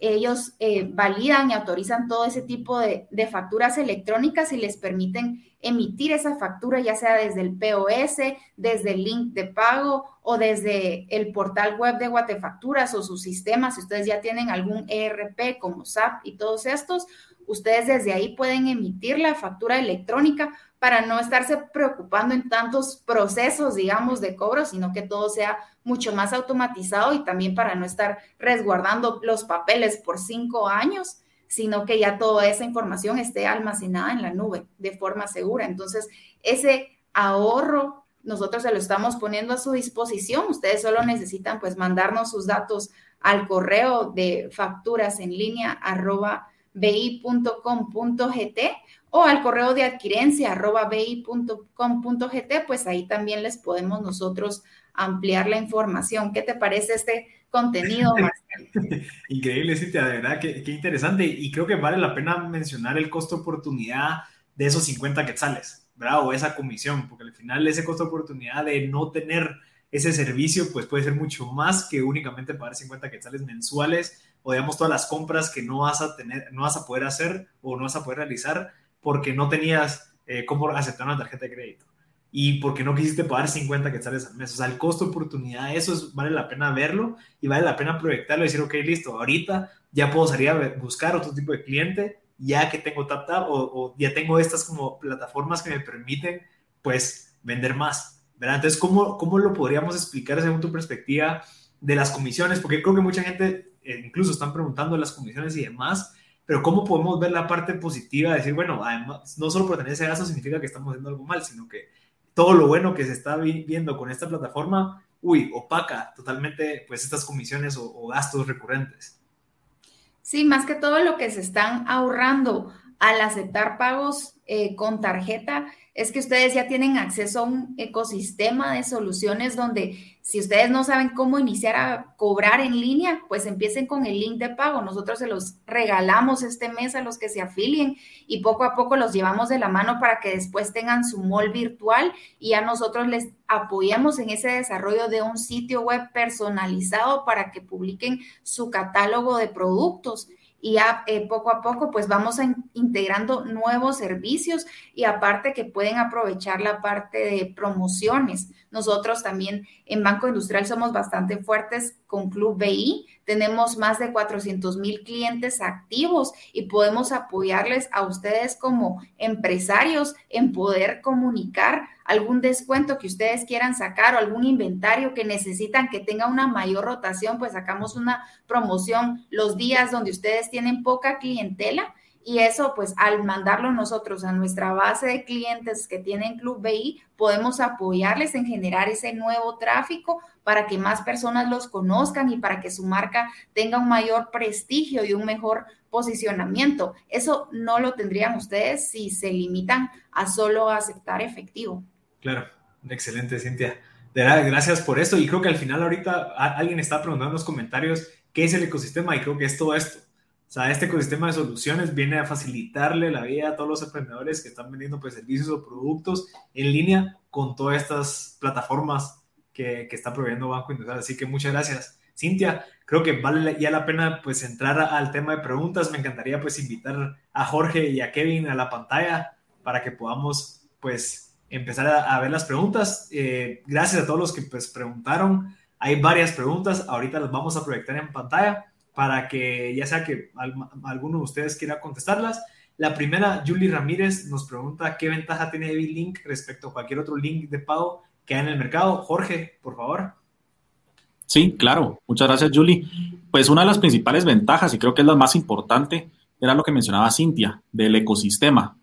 [SPEAKER 6] ellos eh, validan y autorizan todo ese tipo de, facturas electrónicas y les permiten emitir esa factura, ya sea desde el POS, desde el link de pago o desde el portal web de Guatefacturas o su sistema. Si ustedes ya tienen algún ERP como SAP y todos estos, ustedes desde ahí pueden emitir la factura electrónica para no estarse preocupando en tantos procesos, digamos, de cobro, sino que todo sea mucho más automatizado y también para no estar resguardando los papeles por cinco años, sino que ya toda esa información esté almacenada en la nube de forma segura. Entonces, ese ahorro nosotros se lo estamos poniendo a su disposición. Ustedes solo necesitan pues mandarnos sus datos al correo de facturas en línea arroba bi.com.gt o al correo de adquirencia arroba bi.com.gt, pues ahí también les podemos nosotros ampliar la información. ¿Qué te parece este contenido,
[SPEAKER 2] Increíble, Cintia, de verdad, qué, qué, interesante. Y creo que vale la pena mencionar el costo oportunidad de esos 50 quetzales, ¿verdad? O esa comisión, porque al final ese costo oportunidad de no tener ese servicio, pues puede ser mucho más que únicamente pagar 50 quetzales mensuales o digamos todas las compras que no vas a tener, no vas a poder hacer o no vas a poder realizar porque no tenías eh, cómo aceptar una tarjeta de crédito y porque no quisiste pagar 50 quetzales al mes. O sea, el costo oportunidad, eso es, vale la pena verlo y vale la pena proyectarlo y decir, ok, listo, ahorita ya puedo salir a buscar otro tipo de cliente ya que tengo TapTap o, o ya tengo estas como plataformas que me permiten, pues, vender más, ¿verdad? Entonces, ¿cómo, cómo lo podríamos explicar según tu perspectiva de las comisiones? Porque creo que mucha gente eh, incluso están preguntando las comisiones y demás, pero ¿cómo podemos ver la parte positiva? Decir, bueno, además, no solo por tener ese gasto significa que estamos haciendo algo mal, sino que todo lo bueno que se está viendo con esta plataforma, uy, opaca totalmente pues estas comisiones o, gastos recurrentes.
[SPEAKER 6] Sí, más que todo lo que se están ahorrando al aceptar pagos eh, con tarjeta es que ustedes ya tienen acceso a un ecosistema de soluciones donde si ustedes no saben cómo iniciar a cobrar en línea, pues empiecen con el link de pago. Nosotros se los regalamos este mes a los que se afilien y poco a poco los llevamos de la mano para que después tengan su mall virtual y a nosotros les apoyamos en ese desarrollo de un sitio web personalizado para que publiquen su catálogo de productos y ya eh, poco a poco pues vamos integrando nuevos servicios y aparte que pueden aprovechar la parte de promociones. Nosotros también en Banco Industrial somos bastante fuertes con Club BI, tenemos más de 400 mil clientes activos y podemos apoyarles a ustedes como empresarios en poder comunicar algún descuento que ustedes quieran sacar o algún inventario que necesitan que tenga una mayor rotación, pues sacamos una promoción los días donde ustedes tienen poca clientela y eso, pues al mandarlo nosotros a nuestra base de clientes que tienen Club BI, podemos apoyarles en generar ese nuevo tráfico para que más personas los conozcan y para que su marca tenga un mayor prestigio y un mejor posicionamiento. Eso no lo tendrían ustedes si se limitan a solo aceptar efectivo.
[SPEAKER 2] Claro, excelente, Cintia. De verdad, gracias por esto. Y creo que al final ahorita alguien está preguntando en los comentarios qué es el ecosistema y creo que es todo esto o sea, este ecosistema de soluciones viene a facilitarle la vida a todos los emprendedores que están vendiendo pues, servicios o productos en línea con todas estas plataformas que, que está proveyendo Banco Industrial. Así que muchas gracias. Cintia, creo que vale ya la pena pues entrar al tema de preguntas. Me encantaría pues invitar a Jorge y a Kevin a la pantalla para que podamos pues empezar a, ver las preguntas. Eh, gracias a todos los que pues preguntaron. Hay varias preguntas, ahorita las vamos a proyectar en pantalla para que ya sea que alguno de ustedes quiera contestarlas. La primera, Julie Ramírez nos pregunta qué ventaja tiene Heavy Link respecto a cualquier otro link de pago que hay en el mercado. Jorge, por favor.
[SPEAKER 4] Sí, claro. Muchas gracias, Julie. Pues una de las principales ventajas, y creo que es la más importante, era lo que mencionaba Cintia, del ecosistema.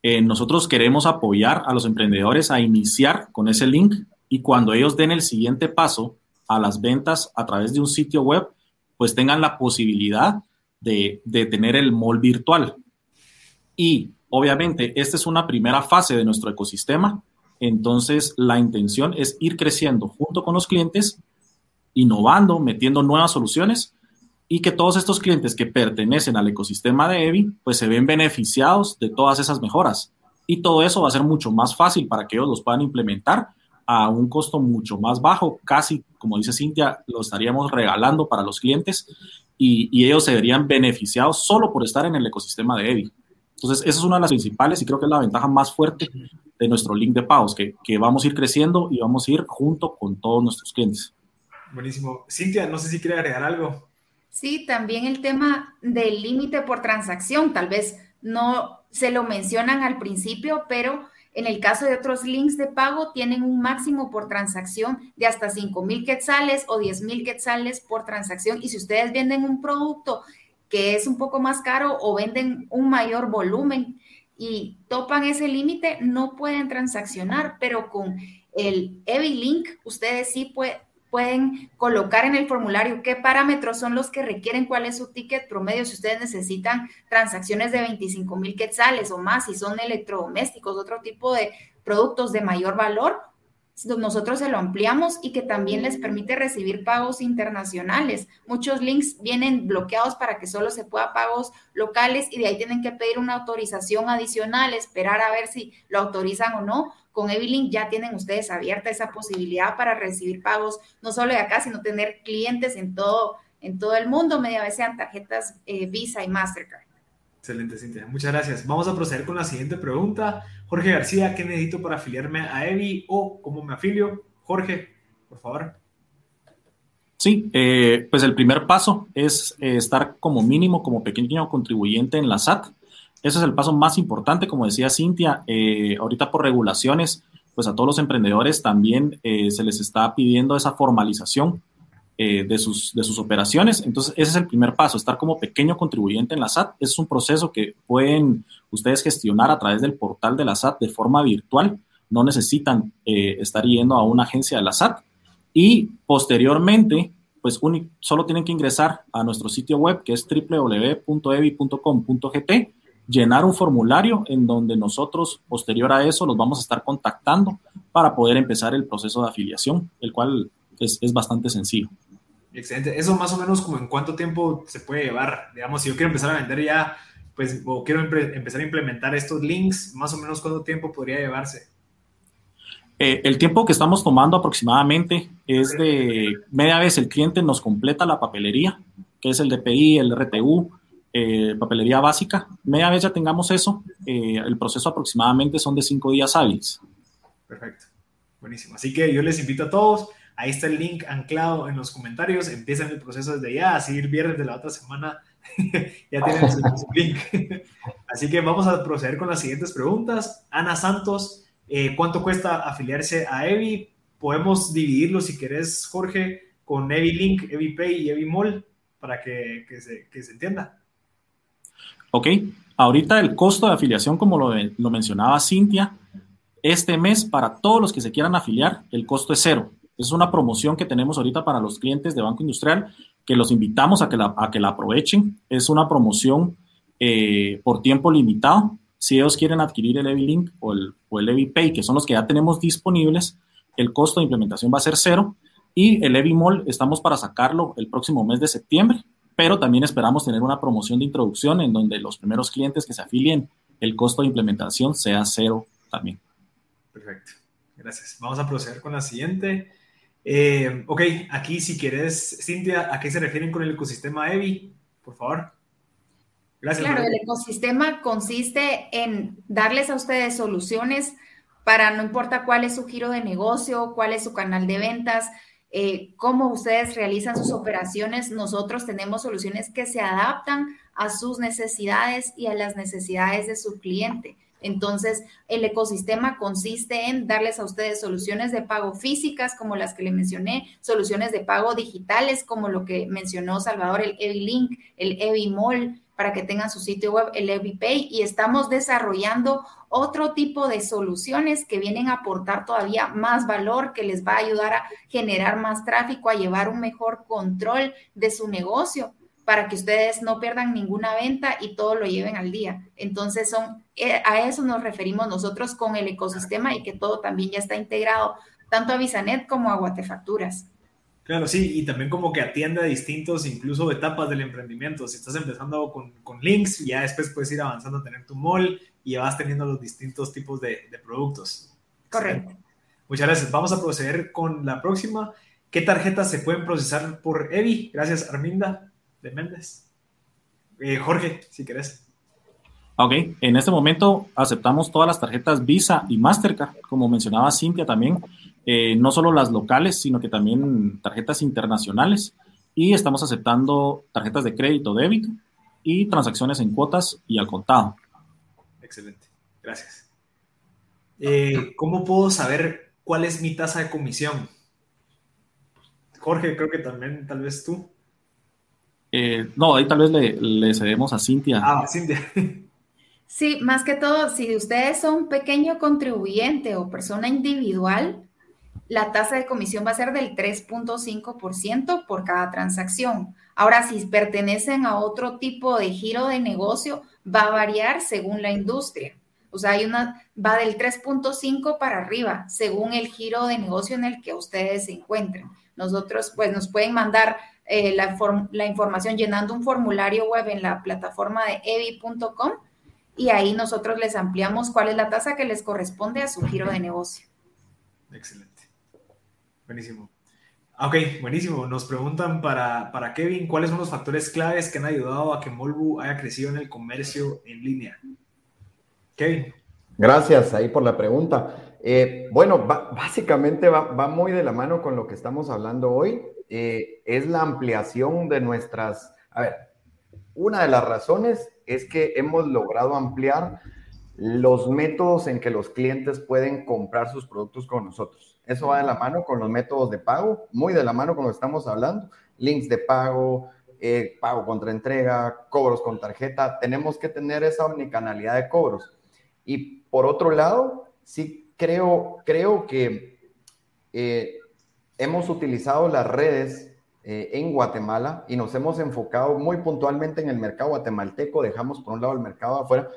[SPEAKER 4] Eh, nosotros queremos apoyar a los emprendedores a iniciar con ese link y cuando ellos den el siguiente paso a las ventas a través de un sitio web, pues tengan la posibilidad de, tener el mall virtual. Y obviamente, esta es una primera fase de nuestro ecosistema. Entonces, la intención es ir creciendo junto con los clientes, innovando, metiendo nuevas soluciones y que todos estos clientes que pertenecen al ecosistema de EVI, pues se ven beneficiados de todas esas mejoras. Y todo eso va a ser mucho más fácil para que ellos los puedan implementar a un costo mucho más bajo, casi, como dice Cintia, lo estaríamos regalando para los clientes y, ellos se verían beneficiados solo por estar en el ecosistema de EVI. Entonces, esa es una de las principales y creo que es la ventaja más fuerte de nuestro link de pagos, que, que vamos a ir creciendo y vamos a ir junto con todos nuestros clientes.
[SPEAKER 2] Buenísimo. Cintia, no sé si quiere agregar algo.
[SPEAKER 6] Sí, también el tema del límite por transacción, tal vez no se lo mencionan al principio, pero en el caso de otros links de pago, tienen un máximo por transacción de hasta 5 mil quetzales o 10 mil quetzales por transacción. Y si ustedes venden un producto que es un poco más caro o venden un mayor volumen y topan ese límite, no pueden transaccionar, pero con el EVI Link, ustedes sí pueden pueden colocar en el formulario qué parámetros son los que requieren, cuál es su ticket promedio, si ustedes necesitan transacciones de 25 mil quetzales o más, si son electrodomésticos, otro tipo de productos de mayor valor, nosotros se lo ampliamos y que también les permite recibir pagos internacionales. Muchos links vienen bloqueados para que solo se pueda pagos locales y de ahí tienen que pedir una autorización adicional, esperar a ver si lo autorizan o no con Evilink ya tienen ustedes abierta esa posibilidad para recibir pagos, no solo de acá, sino tener clientes en todo, en todo el mundo, media vez sean tarjetas eh, Visa y Mastercard.
[SPEAKER 2] Excelente, Cintia. Muchas gracias. Vamos a proceder con la siguiente pregunta. Jorge García, ¿qué necesito para afiliarme a Evi o cómo me afilio? Jorge, por favor.
[SPEAKER 4] Sí, eh, pues el primer paso es eh, estar como mínimo, como pequeño contribuyente en la SAT. Ese es el paso más importante, como decía Cintia, eh, ahorita por regulaciones, pues a todos los emprendedores también eh, se les está pidiendo esa formalización eh, de, sus, de sus operaciones. Entonces, ese es el primer paso, estar como pequeño contribuyente en la SAT. Es un proceso que pueden ustedes gestionar a través del portal de la SAT de forma virtual. No necesitan estar yendo a una agencia de la SAT. Y posteriormente, pues solo tienen que ingresar a nuestro sitio web que es www.evi.com.gt llenar un formulario en donde nosotros, posterior a eso, los vamos a estar contactando para poder empezar el proceso de afiliación, el cual es, es bastante sencillo.
[SPEAKER 2] Excelente. Eso más o menos como en cuánto tiempo se puede llevar. Digamos, si yo quiero empezar a vender ya, pues, o quiero empezar a implementar estos links, más o menos cuánto tiempo podría llevarse.
[SPEAKER 4] Eh, el tiempo que estamos tomando aproximadamente es de media vez el cliente nos completa la papelería, que es el DPI, el RTU, eh, papelería básica. Media vez ya tengamos eso, eh, el proceso aproximadamente son de cinco días hábiles.
[SPEAKER 2] Perfecto, buenísimo. Así que yo les invito a todos, ahí está el link anclado en los comentarios, empiezan el proceso desde ya, a seguir viernes de la otra semana, ya tienen su, link. Así que vamos a proceder con las siguientes preguntas. Ana Santos, eh, ¿cuánto cuesta afiliarse a Evi? Podemos dividirlo si querés, Jorge, con Evi Link, Evi Pay y Evi Mall para que se entienda.
[SPEAKER 4] Ok, ahorita el costo de afiliación, como lo, lo mencionaba Cintia, este mes para todos los que se quieran afiliar, el costo es cero. Es una promoción que tenemos ahorita para los clientes de Banco Industrial, que los invitamos a que la, a que la aprovechen. Es una promoción eh, por tiempo limitado. Si ellos quieren adquirir el EVI-Link o el, o el Pay, que son los que ya tenemos disponibles, el costo de implementación va a ser cero. Y el EVI-Mall estamos para sacarlo el próximo mes de septiembre, pero también esperamos tener una promoción de introducción en donde los primeros clientes que se afilien, el costo de implementación sea cero también.
[SPEAKER 2] Perfecto, gracias. Vamos a proceder con la siguiente. Eh, ok, aquí si quieres, Cintia, ¿a qué se refieren con el ecosistema EVI? Por favor.
[SPEAKER 6] Gracias. Claro, el ecosistema consiste en darles a ustedes soluciones para no importa cuál es su giro de negocio, cuál es su canal de ventas, eh, cómo ustedes realizan sus operaciones. Nosotros tenemos soluciones que se adaptan a sus necesidades y a las necesidades de su cliente. Entonces, el ecosistema consiste en darles a ustedes soluciones de pago físicas, como las que le mencioné, soluciones de pago digitales, como lo que mencionó Salvador, el EviLink, el EviMall, para que tengan su sitio web, el EviPay, y estamos desarrollando otro tipo de soluciones que vienen a aportar todavía más valor, que les va a ayudar a generar más tráfico, a llevar un mejor control de su negocio para que ustedes no pierdan ninguna venta y todo lo lleven al día. Entonces, son, eh, a eso nos referimos nosotros con el ecosistema y que todo también ya está integrado, tanto a Visanet como a Guatefacturas.
[SPEAKER 2] Claro, sí, y también como que atiende a distintos, incluso etapas del emprendimiento. Si estás empezando con, con links, ya después puedes ir avanzando a tener tu mall y vas teniendo los distintos tipos de, de productos.
[SPEAKER 6] Correcto.
[SPEAKER 2] Muchas gracias. Vamos a proceder con la próxima. ¿Qué tarjetas se pueden procesar por EVI? Gracias, Arminda de Méndez. Eh, Jorge, si querés.
[SPEAKER 4] Ok, en este momento aceptamos todas las tarjetas Visa y Mastercard, como mencionaba Cintia también, eh, no solo las locales, sino que también tarjetas internacionales. Y estamos aceptando tarjetas de crédito, débito y transacciones en cuotas y al contado.
[SPEAKER 2] Excelente, gracias. Eh, ¿Cómo puedo saber cuál es mi tasa de comisión? Jorge, creo que también, tal vez tú.
[SPEAKER 4] Eh, no, ahí tal vez le, cedemos a Cintia.
[SPEAKER 2] Ah, Cintia.
[SPEAKER 6] Sí, más que todo, si ustedes son pequeño contribuyente o persona individual, la tasa de comisión va a ser del 3.5% por cada transacción. Ahora, si pertenecen a otro tipo de giro de negocio, va a variar según la industria. O sea, hay una, va del 3.5 para arriba, según el giro de negocio en el que ustedes se encuentren. Nosotros, pues, nos pueden mandar eh, la, la, información llenando un formulario web en la plataforma de evi.com y ahí nosotros les ampliamos cuál es la tasa que les corresponde a su giro de negocio.
[SPEAKER 2] Excelente. Buenísimo. Ok, buenísimo. Nos preguntan para, para Kevin, ¿cuáles son los factores claves que han ayudado a que Molbu haya crecido en el comercio en línea? Kevin.
[SPEAKER 5] Gracias ahí por la pregunta. Eh, bueno, básicamente va, va, muy de la mano con lo que estamos hablando hoy. Eh, es la ampliación de nuestras... A ver, una de las razones es que hemos logrado ampliar los métodos en que los clientes pueden comprar sus productos con nosotros. Eso va de la mano con los métodos de pago, muy de la mano con lo que estamos hablando, links de pago, eh, pago contra entrega, cobros con tarjeta. Tenemos que tener esa omnicanalidad de cobros. Y por otro lado, sí creo, creo que eh, hemos utilizado las redes eh, en Guatemala y nos hemos enfocado muy puntualmente en el mercado guatemalteco, dejamos por un lado el mercado afuera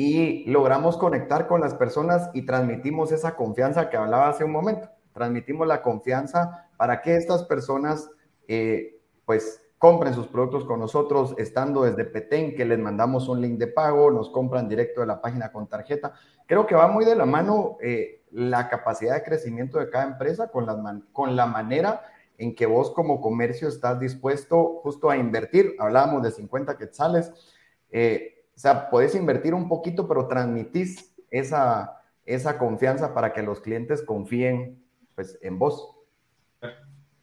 [SPEAKER 5] y logramos conectar con las personas y transmitimos esa confianza que hablaba hace un momento. Transmitimos la confianza para que estas personas eh, pues compren sus productos con nosotros, estando desde Petén, que les mandamos un link de pago, nos compran directo de la página con tarjeta. Creo que va muy de la mano eh, la capacidad de crecimiento de cada empresa con la, con la manera en que vos como comercio estás dispuesto justo a invertir. Hablábamos de 50 quetzales. Eh, o sea, podés invertir un poquito, pero transmitís esa, esa confianza para que los clientes confíen pues, en vos.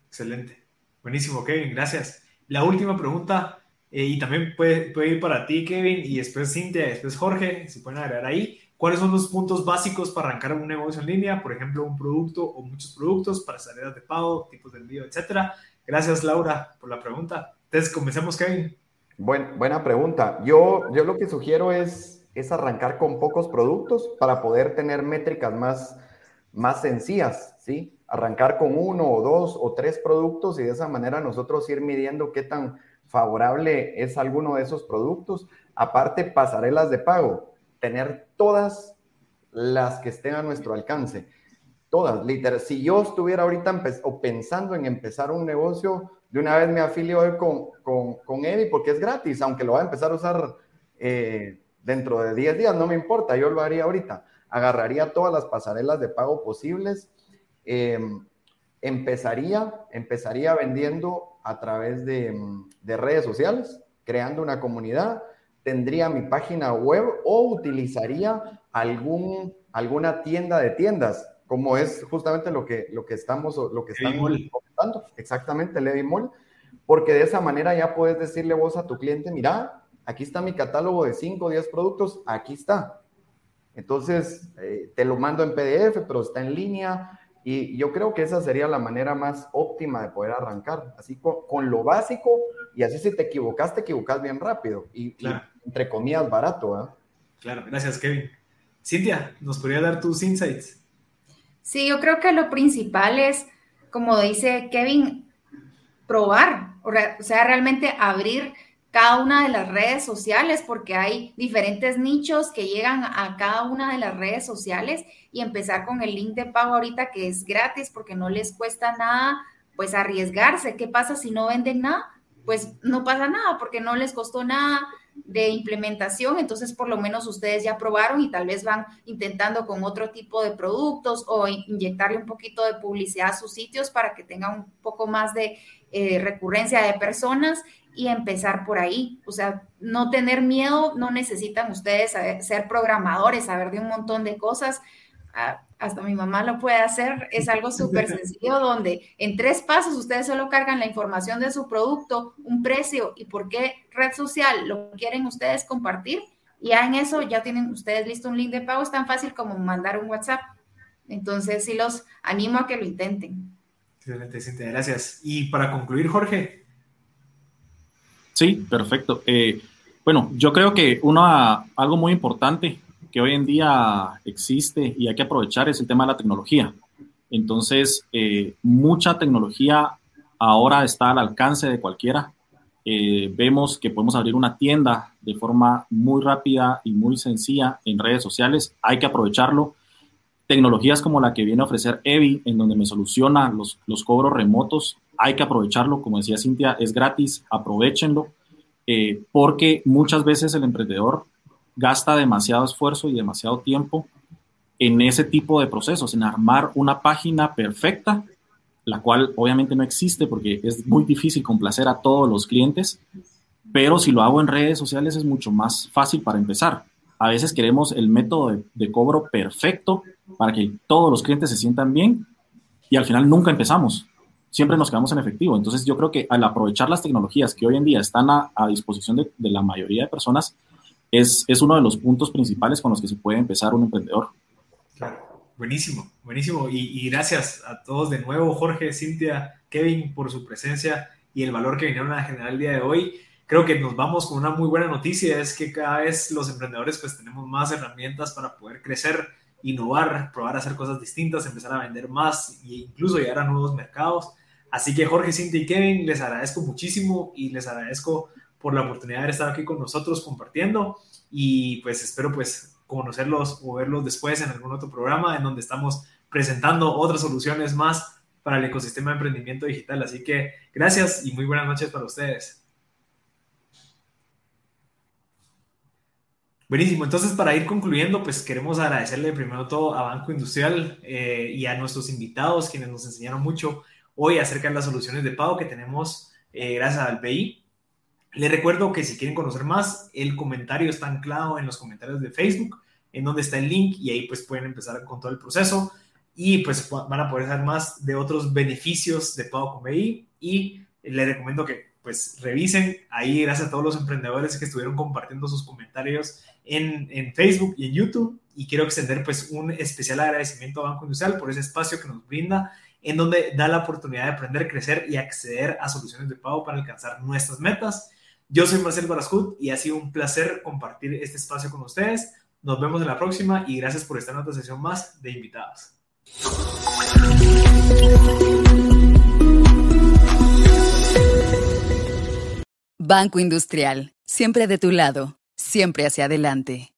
[SPEAKER 2] Excelente. Buenísimo, Kevin. Gracias. La última pregunta, eh, y también puede, puede, ir para ti, Kevin, y después Cintia, después Jorge, si pueden agregar ahí. ¿Cuáles son los puntos básicos para arrancar un negocio en línea? Por ejemplo, un producto o muchos productos para salidas de pago, tipos de envío, etcétera. Gracias, Laura, por la pregunta. Entonces, comencemos, Kevin.
[SPEAKER 5] Buena pregunta. Yo, yo lo que sugiero es, es arrancar con pocos productos para poder tener métricas más, más sencillas, ¿sí? Arrancar con uno o dos o tres productos y de esa manera nosotros ir midiendo qué tan favorable es alguno de esos productos. Aparte, pasarelas de pago, tener todas las que estén a nuestro alcance. Todas, literal. Si yo estuviera ahorita o pensando en empezar un negocio, de una vez me afilio con, con, con Eddie porque es gratis, aunque lo va a empezar a usar eh, dentro de 10 días, no me importa, yo lo haría ahorita. Agarraría todas las pasarelas de pago posibles. Em, empezaría, empezaría vendiendo a través de, de redes sociales, creando una comunidad, tendría mi página web o utilizaría algún, alguna tienda de tiendas, como es justamente lo que, lo que estamos, lo que estamos exactamente, Levi Mall, porque de esa manera ya puedes decirle vos a tu cliente, mira, aquí está mi catálogo de 5 o 10 productos, aquí está. Entonces, eh, te lo mando en PDF, pero está en línea, y yo creo que esa sería la manera más óptima de poder arrancar, así con, lo básico, y así si te equivocas, te equivocas bien rápido, y, entre comillas, barato. ¿eh?
[SPEAKER 2] Claro, gracias, Kevin. Cintia, ¿nos podría dar tus insights?
[SPEAKER 6] Sí, yo creo que lo principal es, como dice Kevin, probar, o sea, realmente abrir cada una de las redes sociales, porque hay diferentes nichos que llegan a cada una de las redes sociales y empezar con el link de pago ahorita que es gratis porque no les cuesta nada, pues arriesgarse. ¿Qué pasa si no venden nada? Pues no pasa nada porque no les costó nada de implementación, entonces por lo menos ustedes ya probaron y tal vez van intentando con otro tipo de productos o inyectarle un poquito de publicidad a sus sitios para que tengan un poco más de eh, recurrencia de personas y empezar por ahí. O sea, no tener miedo, no necesitan ustedes ser programadores, saber de un montón de cosas. Ah, hasta mi mamá lo puede hacer. Es algo súper sencillo donde en tres pasos ustedes solo cargan la información de su producto, un precio y por qué red social lo quieren ustedes compartir. Y ya en eso ya tienen ustedes listo un link de pago. Es tan fácil como mandar un WhatsApp. Entonces, sí los animo a que lo intenten.
[SPEAKER 2] Excelente, gracias. Y para concluir, Jorge,
[SPEAKER 4] Sí, perfecto. Eh, bueno, yo creo que una, algo muy importante que hoy en día existe y hay que aprovechar es el tema de la tecnología. Entonces, eh, mucha tecnología ahora está al alcance de cualquiera. Eh, vemos que podemos abrir una tienda de forma muy rápida y muy sencilla en redes sociales. Hay que aprovecharlo. Tecnologías como la que viene a ofrecer Evi, en donde me soluciona los, los cobros remotos, hay que aprovecharlo, como decía Cintia, es gratis, aprovechenlo, eh, porque muchas veces el emprendedor gasta demasiado esfuerzo y demasiado tiempo en ese tipo de procesos, en armar una página perfecta, la cual obviamente no existe porque es muy difícil complacer a todos los clientes, pero si lo hago en redes sociales es mucho más fácil para empezar. A veces queremos el método de cobro perfecto para que todos los clientes se sientan bien y al final nunca empezamos siempre nos quedamos en efectivo. Entonces yo creo que al aprovechar las tecnologías que hoy en día están a, disposición de, la mayoría de personas, es, es, uno de los puntos principales con los que se puede empezar un emprendedor.
[SPEAKER 2] Claro, buenísimo, buenísimo. Y, gracias a todos de nuevo, Jorge, Cintia, Kevin, por su presencia y el valor que vinieron a generar el día de hoy. Creo que nos vamos con una muy buena noticia, es que cada vez los emprendedores pues tenemos más herramientas para poder crecer, innovar, probar a hacer cosas distintas, empezar a vender más e incluso llegar a nuevos mercados. Así que Jorge, Cintia y Kevin, les agradezco muchísimo y les agradezco por la oportunidad de estar aquí con nosotros compartiendo y pues espero pues conocerlos o verlos después en algún otro programa en donde estamos presentando otras soluciones más para el ecosistema de emprendimiento digital. Así que gracias y muy buenas noches para ustedes. Buenísimo, entonces para ir concluyendo, pues queremos agradecerle primero todo a Banco Industrial eh, y a nuestros invitados, quienes nos enseñaron mucho hoy acerca de las soluciones de pago que tenemos eh, gracias al BI. Les recuerdo que si quieren conocer más, el comentario está anclado en los comentarios de Facebook, en donde está el link y ahí pues pueden empezar con todo el proceso. Y pues van a poder saber más de otros beneficios de pago con BI y les recomiendo que pues revisen. Ahí gracias a todos los emprendedores que estuvieron compartiendo sus comentarios en, en, Facebook y en YouTube. Y quiero extender pues un especial agradecimiento a Banco Industrial por ese espacio que nos brinda en donde da la oportunidad de aprender, crecer y acceder a soluciones de pago para alcanzar nuestras metas. Yo soy Marcel Barascut y ha sido un placer compartir este espacio con ustedes. Nos vemos en la próxima y gracias por estar en otra sesión más de invitados.
[SPEAKER 1] Banco Industrial, siempre de tu lado, siempre hacia adelante.